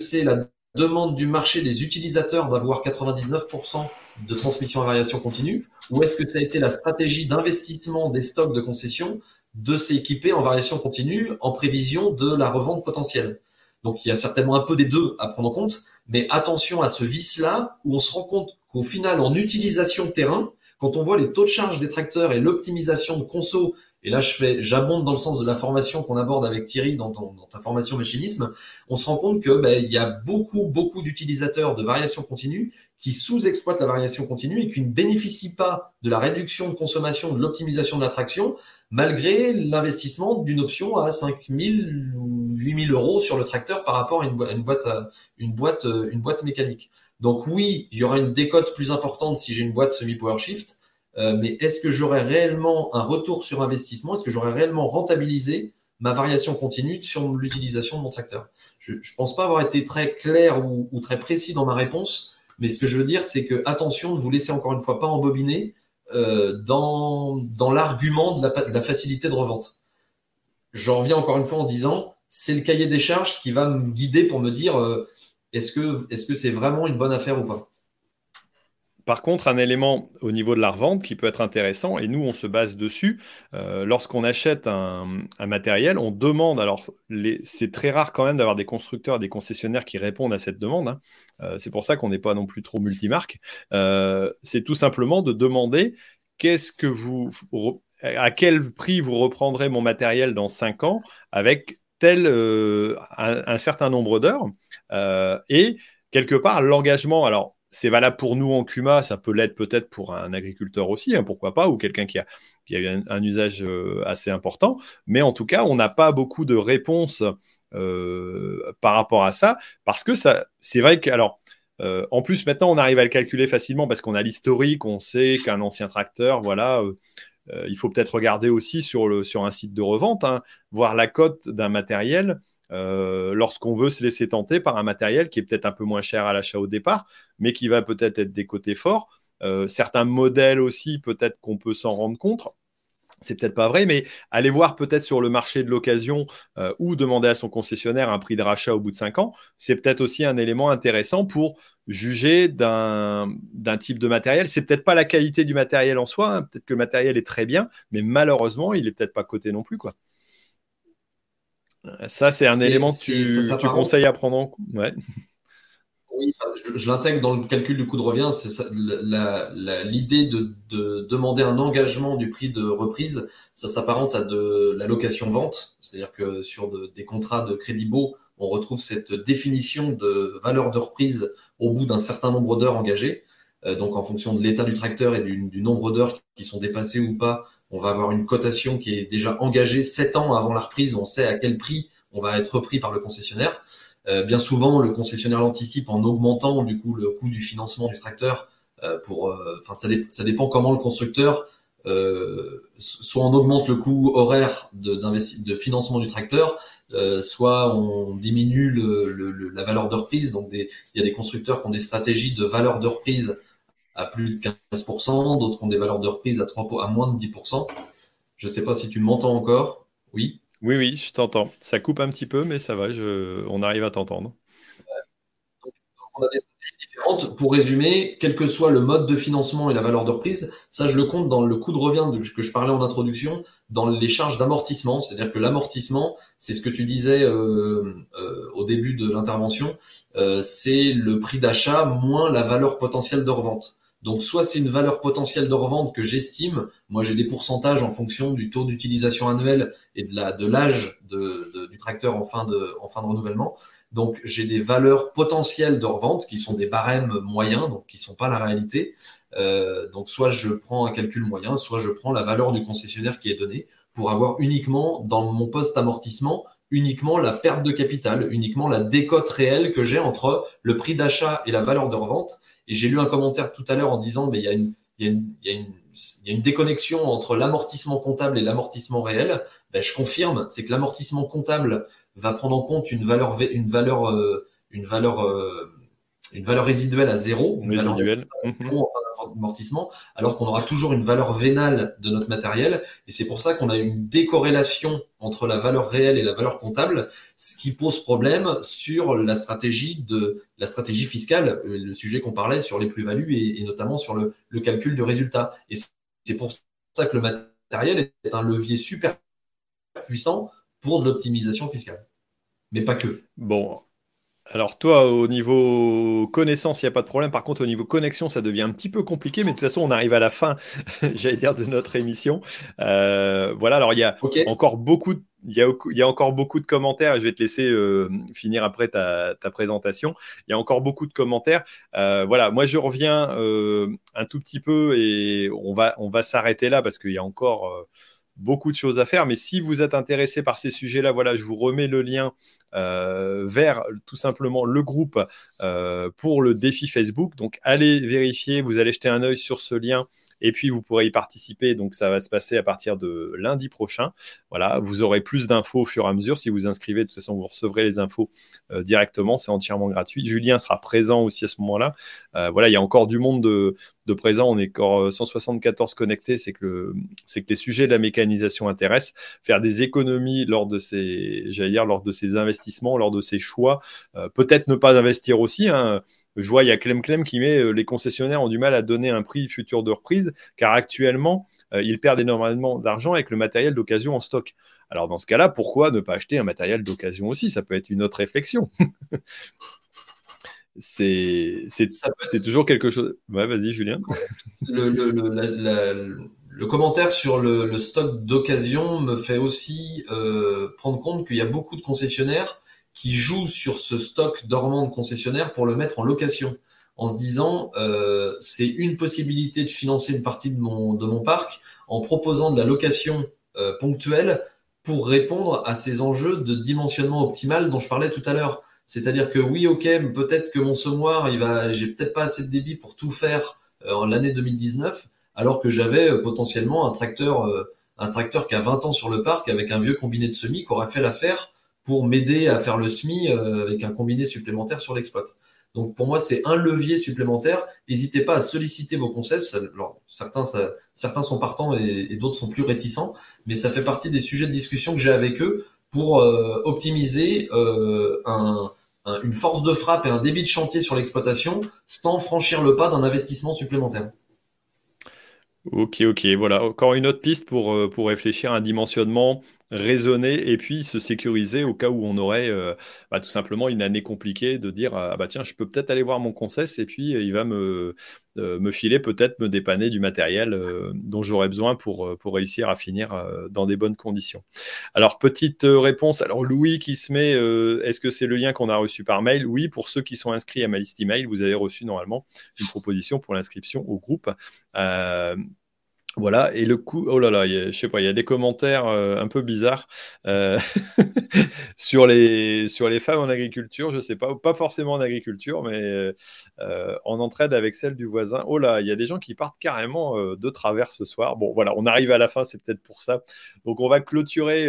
c'est la demande du marché des utilisateurs d'avoir 99% de transmission à variation continue ou est-ce que ça a été la stratégie d'investissement des stocks de concession de s'équiper en variation continue en prévision de la revente potentielle? Donc il y a certainement un peu des deux à prendre en compte, mais attention à ce vice-là où on se rend compte qu'au final, en utilisation de terrain, quand on voit les taux de charge des tracteurs et l'optimisation de conso et là je fais, j'abonde dans le sens de la formation qu'on aborde avec Thierry dans, ta formation machinisme, on se rend compte que ben, il y a beaucoup beaucoup d'utilisateurs de variation continue qui sous-exploitent la variation continue et qui ne bénéficient pas de la réduction de consommation, de l'optimisation de l'attraction, malgré l'investissement d'une option à 5 000 ou 8 000 euros sur le tracteur par rapport à une, boîte, une boîte, une boîte mécanique. Donc oui, il y aura une décote plus importante si j'ai une boîte semi-power euh, mais est-ce que j'aurai réellement un retour sur investissement? Est-ce que j'aurai réellement rentabilisé ma variation continue sur l'utilisation de mon tracteur? Je ne pense pas avoir été très clair ou, très précis dans ma réponse, mais ce que je veux dire, c'est que attention, ne vous laissez encore une fois pas embobiner euh, dans, l'argument de la, facilité de revente. J'en reviens encore une fois en disant, c'est le cahier des charges qui va me guider pour me dire euh, est-ce que c'est vraiment une bonne affaire ou pas? Par contre, un élément au niveau de la revente qui peut être intéressant, et nous on se base dessus, euh, lorsqu'on achète un, matériel, on demande, alors c'est très rare quand même d'avoir des constructeurs et des concessionnaires qui répondent à cette demande, hein. euh, c'est pour ça qu'on n'est pas non plus trop multimarque, c'est tout simplement de demander qu'est-ce que vous, à quel prix vous reprendrez mon matériel dans 5 ans avec tel euh, un, certain nombre d'heures. Euh, et quelque part, l'engagement, alors c'est valable pour nous en CUMA, ça peut l'être peut-être pour un agriculteur aussi, hein, pourquoi pas, ou quelqu'un qui a, un, usage euh, assez important. Mais en tout cas, on n'a pas beaucoup de réponses par rapport à ça, parce que ça, c'est vrai que, alors, en plus, maintenant, on arrive à le calculer facilement parce qu'on a l'historique, on sait qu'un ancien tracteur, voilà, euh, il faut peut-être regarder aussi sur un site de revente, hein, voir la cote d'un matériel euh, lorsqu'on veut se laisser tenter par un matériel qui est peut-être un peu moins cher à l'achat au départ, mais qui va peut-être être des côtés forts. Euh, certains modèles aussi, peut-être qu'on peut s'en rendre compte. C'est peut-être pas vrai, mais aller voir peut-être sur le marché de l'occasion ou demander à son concessionnaire un prix de rachat au bout de 5 ans, c'est peut-être aussi un élément intéressant pour juger d'un type de matériel. C'est peut-être pas la qualité du matériel en soi, hein. peut-être que le matériel est très bien, mais malheureusement, il est peut-être pas coté non plus. Quoi. Ça, c'est un élément que tu, tu conseilles à prendre en compte. Oui, je, l'intègre dans le calcul du coût de revient. C'est l'idée de, de, demander un engagement du prix de reprise. Ça s'apparente à de la location-vente, c'est-à-dire que sur des contrats de crédit beau, on retrouve cette définition de valeur de reprise au bout d'un certain nombre d'heures engagées. Euh, donc en fonction de l'état du tracteur et du, nombre d'heures qui sont dépassées ou pas, on va avoir une cotation qui est déjà engagée 7 ans avant la reprise. On sait à quel prix on va être repris par le concessionnaire. Euh, bien souvent, le concessionnaire l'anticipe en augmentant du coup le coût du financement du tracteur. Euh, pour, enfin, ça, ça, dépend comment le constructeur soit on augmente le coût horaire de, financement du tracteur, euh, soit on diminue le, la valeur de reprise. Donc, il y a des constructeurs qui ont des stratégies de valeur de reprise à plus de 15%, d'autres qui ont des valeurs de reprise à, 3, à moins de 10%. Je ne sais pas si tu m'entends encore. Oui Oui, oui, je t'entends. Ça coupe un petit peu, mais ça va, je... on arrive à t'entendre. Donc, on a des différentes. Pour résumer, quel que soit le mode de financement et la valeur de reprise, ça je le compte dans le coût de revient que je parlais en introduction, dans les charges d'amortissement. C'est-à-dire que l'amortissement, c'est ce que tu disais euh, euh, au début de l'intervention, euh, c'est le prix d'achat moins la valeur potentielle de revente. Donc soit c'est une valeur potentielle de revente que j'estime, moi j'ai des pourcentages en fonction du taux d'utilisation annuel et de l'âge du tracteur en fin de en fin de renouvellement. Donc j'ai des valeurs potentielles de revente qui sont des barèmes moyens, donc qui sont pas la réalité. Euh, donc soit je prends un calcul moyen, soit je prends la valeur du concessionnaire qui est donnée pour avoir uniquement dans mon poste amortissement uniquement la perte de capital, uniquement la décote réelle que j'ai entre le prix d'achat et la valeur de revente. Et j'ai lu un commentaire tout à l'heure en disant, mais il y a une, il y a une, il y a une, déconnexion entre l'amortissement comptable et l'amortissement réel. Ben, je confirme, c'est que l'amortissement comptable va prendre en compte une valeur, une valeur, euh, une valeur, euh, une valeur résiduelle à zéro, une résiduelle. Valeur alors qu'on aura toujours une valeur vénale de notre matériel. Et c'est pour ça qu'on a une décorrélation entre la valeur réelle et la valeur comptable, ce qui pose problème sur la stratégie de la stratégie fiscale, euh, le sujet qu'on parlait sur les plus-values et, notamment sur le, le calcul de résultats. Et c'est pour ça que le matériel est un levier super puissant pour de l'optimisation fiscale. Mais pas que. Bon, alors toi, au niveau connaissance, il n'y a pas de problème. Par contre, au niveau connexion, ça devient un petit peu compliqué. Mais de toute façon, on arrive à la fin, *laughs* j'allais dire, de notre émission. Euh, voilà, alors il y a encore beaucoup de... Il y, a, encore beaucoup de commentaires. Je vais te laisser euh, finir après ta, présentation. Il y a encore beaucoup de commentaires. Euh, voilà, moi je reviens un tout petit peu et on va, on va s'arrêter là parce qu'il y a encore beaucoup de choses à faire. Mais si vous êtes intéressé par ces sujets-là, voilà, je vous remets le lien euh, vers tout simplement le groupe euh, pour le défi Facebook. Donc allez vérifier, vous allez jeter un œil sur ce lien et puis vous pourrez y participer. Donc ça va se passer à partir de lundi prochain. Voilà, vous aurez plus d'infos au fur et à mesure. Si vous inscrivez, de toute façon, vous recevrez les infos euh, directement. C'est entièrement gratuit. Julien sera présent aussi à ce moment-là. voilà, il y a encore du monde de, présent. On est encore 174 connectés. C'est que, c'est que les sujets de la intéressent. Faire des économies lors de ces, j'allais dire, lors de ces investissements, lors de ces choix. peut-être ne pas investir aussi. Hein. Je vois, il y a Clem Clem qui met euh, les concessionnaires ont du mal à donner un prix futur de reprise car actuellement, euh, ils perdent énormément d'argent avec le matériel d'occasion en stock. Alors dans ce cas-là, pourquoi ne pas acheter un matériel d'occasion aussi? Ça peut être une autre réflexion. *laughs* c'est toujours quelque chose. Ouais, vas-y, Julien. Le, commentaire sur le, stock d'occasion me fait aussi euh, prendre compte qu'il y a beaucoup de concessionnaires qui joue sur ce stock dormant de concessionnaires pour le mettre en location, en se disant euh, c'est une possibilité de financer une partie de mon, de mon parc en proposant de la location euh, ponctuelle pour répondre à ces enjeux de dimensionnement optimal dont je parlais tout à l'heure. C'est-à-dire que oui, ok, peut-être que mon semoir, il va, j'ai peut-être pas assez de débit pour tout faire euh, en l'année 2019, alors que j'avais euh, potentiellement un tracteur, euh, un tracteur qui a 20 ans sur le parc avec un vieux combiné de semis qui aurait fait l'affaire pour m'aider à faire le SMI euh, avec un combiné supplémentaire sur l'exploit. Donc pour moi, c'est un levier supplémentaire. N'hésitez pas à solliciter vos conseils. Certains, sont partants et, d'autres sont plus réticents, mais ça fait partie des sujets de discussion que j'ai avec eux pour optimiser un, une force de frappe et un débit de chantier sur l'exploitation sans franchir le pas d'un investissement supplémentaire. Ok, ok, voilà. Encore une autre piste pour, pour réfléchir à un dimensionnement raisonner et puis se sécuriser au cas où on aurait euh, bah, tout simplement une année compliquée de dire ah bah tiens je peux peut-être aller voir mon concess et puis euh, il va me, euh, me filer peut-être me dépanner du matériel dont j'aurais besoin pour, pour réussir à finir dans des bonnes conditions. Alors petite réponse, alors Louis qui se met, est-ce que c'est le lien qu'on a reçu par mail? Oui, pour ceux qui sont inscrits à ma liste email, vous avez reçu normalement une proposition pour l'inscription au groupe. Voilà, et le coup, oh là là, je sais pas, il y a des commentaires euh, un peu bizarres euh, *laughs* sur, les, femmes en agriculture, je sais pas, pas forcément en agriculture, mais euh, en entraide avec celle du voisin. Oh là, il y a des gens qui partent carrément de travers ce soir. Bon, voilà, on arrive à la fin, c'est peut-être pour ça. Donc, on va clôturer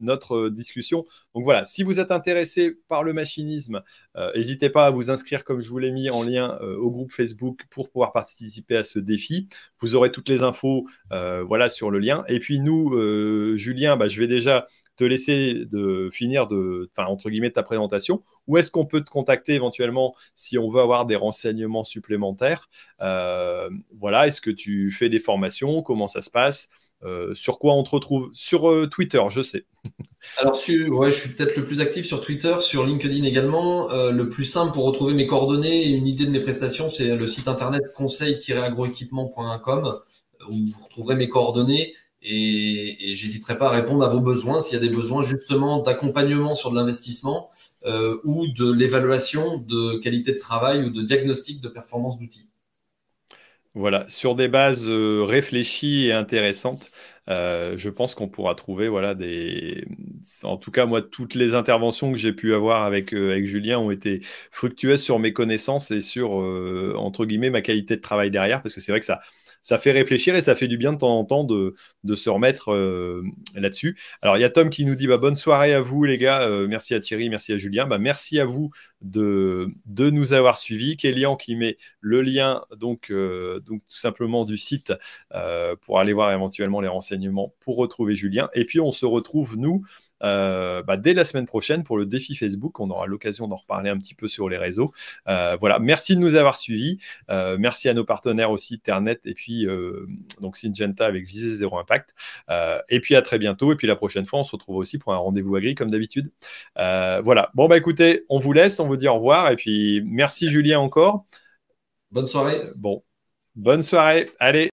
notre discussion. Donc voilà, si vous êtes intéressé par le machinisme, n'hésitez pas à vous inscrire, comme je vous l'ai mis en lien, au groupe Facebook pour pouvoir participer à ce défi. Vous aurez toutes les infos euh, voilà, sur le lien. Et puis nous, euh, Julien, bah, je vais déjà te laisser de finir de, entre guillemets, ta présentation. Où est-ce qu'on peut te contacter éventuellement si on veut avoir des renseignements supplémentaires? Euh, Voilà, est-ce que tu fais des formations? Comment ça se passe? Sur quoi on te retrouve? Sur Twitter, je sais. Alors, je suis peut-être le plus actif sur Twitter, sur LinkedIn également. le plus simple pour retrouver mes coordonnées et une idée de mes prestations, c'est le site internet conseil-agroéquipement.com où vous retrouverez mes coordonnées et, et j'hésiterai pas à répondre à vos besoins s'il y a des besoins justement d'accompagnement sur de l'investissement euh, ou de l'évaluation de qualité de travail ou de diagnostic de performance d'outils. Voilà, sur des bases euh, réfléchies et intéressantes, euh, je pense qu'on pourra trouver voilà des. En tout cas, moi, toutes les interventions que j'ai pu avoir avec avec Julien ont été fructueuses sur mes connaissances et sur entre guillemets ma qualité de travail derrière, parce que c'est vrai que ça ça fait réfléchir et ça fait du bien de temps en temps de, se remettre euh, là-dessus. Alors, il y a Tom qui nous dit bah, bonne soirée à vous, les gars. Euh, merci à Thierry, merci à Julien. Bah, merci à vous de, nous avoir suivis. Kélian qui met le lien, donc, euh, tout simplement du site pour aller voir éventuellement les renseignements pour retrouver Julien. Et puis, on se retrouve, nous, euh, bah, dès la semaine prochaine pour le défi Facebook. On aura l'occasion d'en reparler un petit peu sur les réseaux. Euh, voilà, merci de nous avoir suivis. Euh, merci à nos partenaires aussi, Ternet et puis donc Syngenta avec Visée Zéro Impact. et puis à très bientôt. Et puis la prochaine fois, on se retrouve aussi pour un rendez-vous agri comme d'habitude. voilà. Bon, bah écoutez, on vous laisse, on vous dit au revoir. Et puis merci Julien encore. Bonne soirée. Bon, bonne soirée. Allez.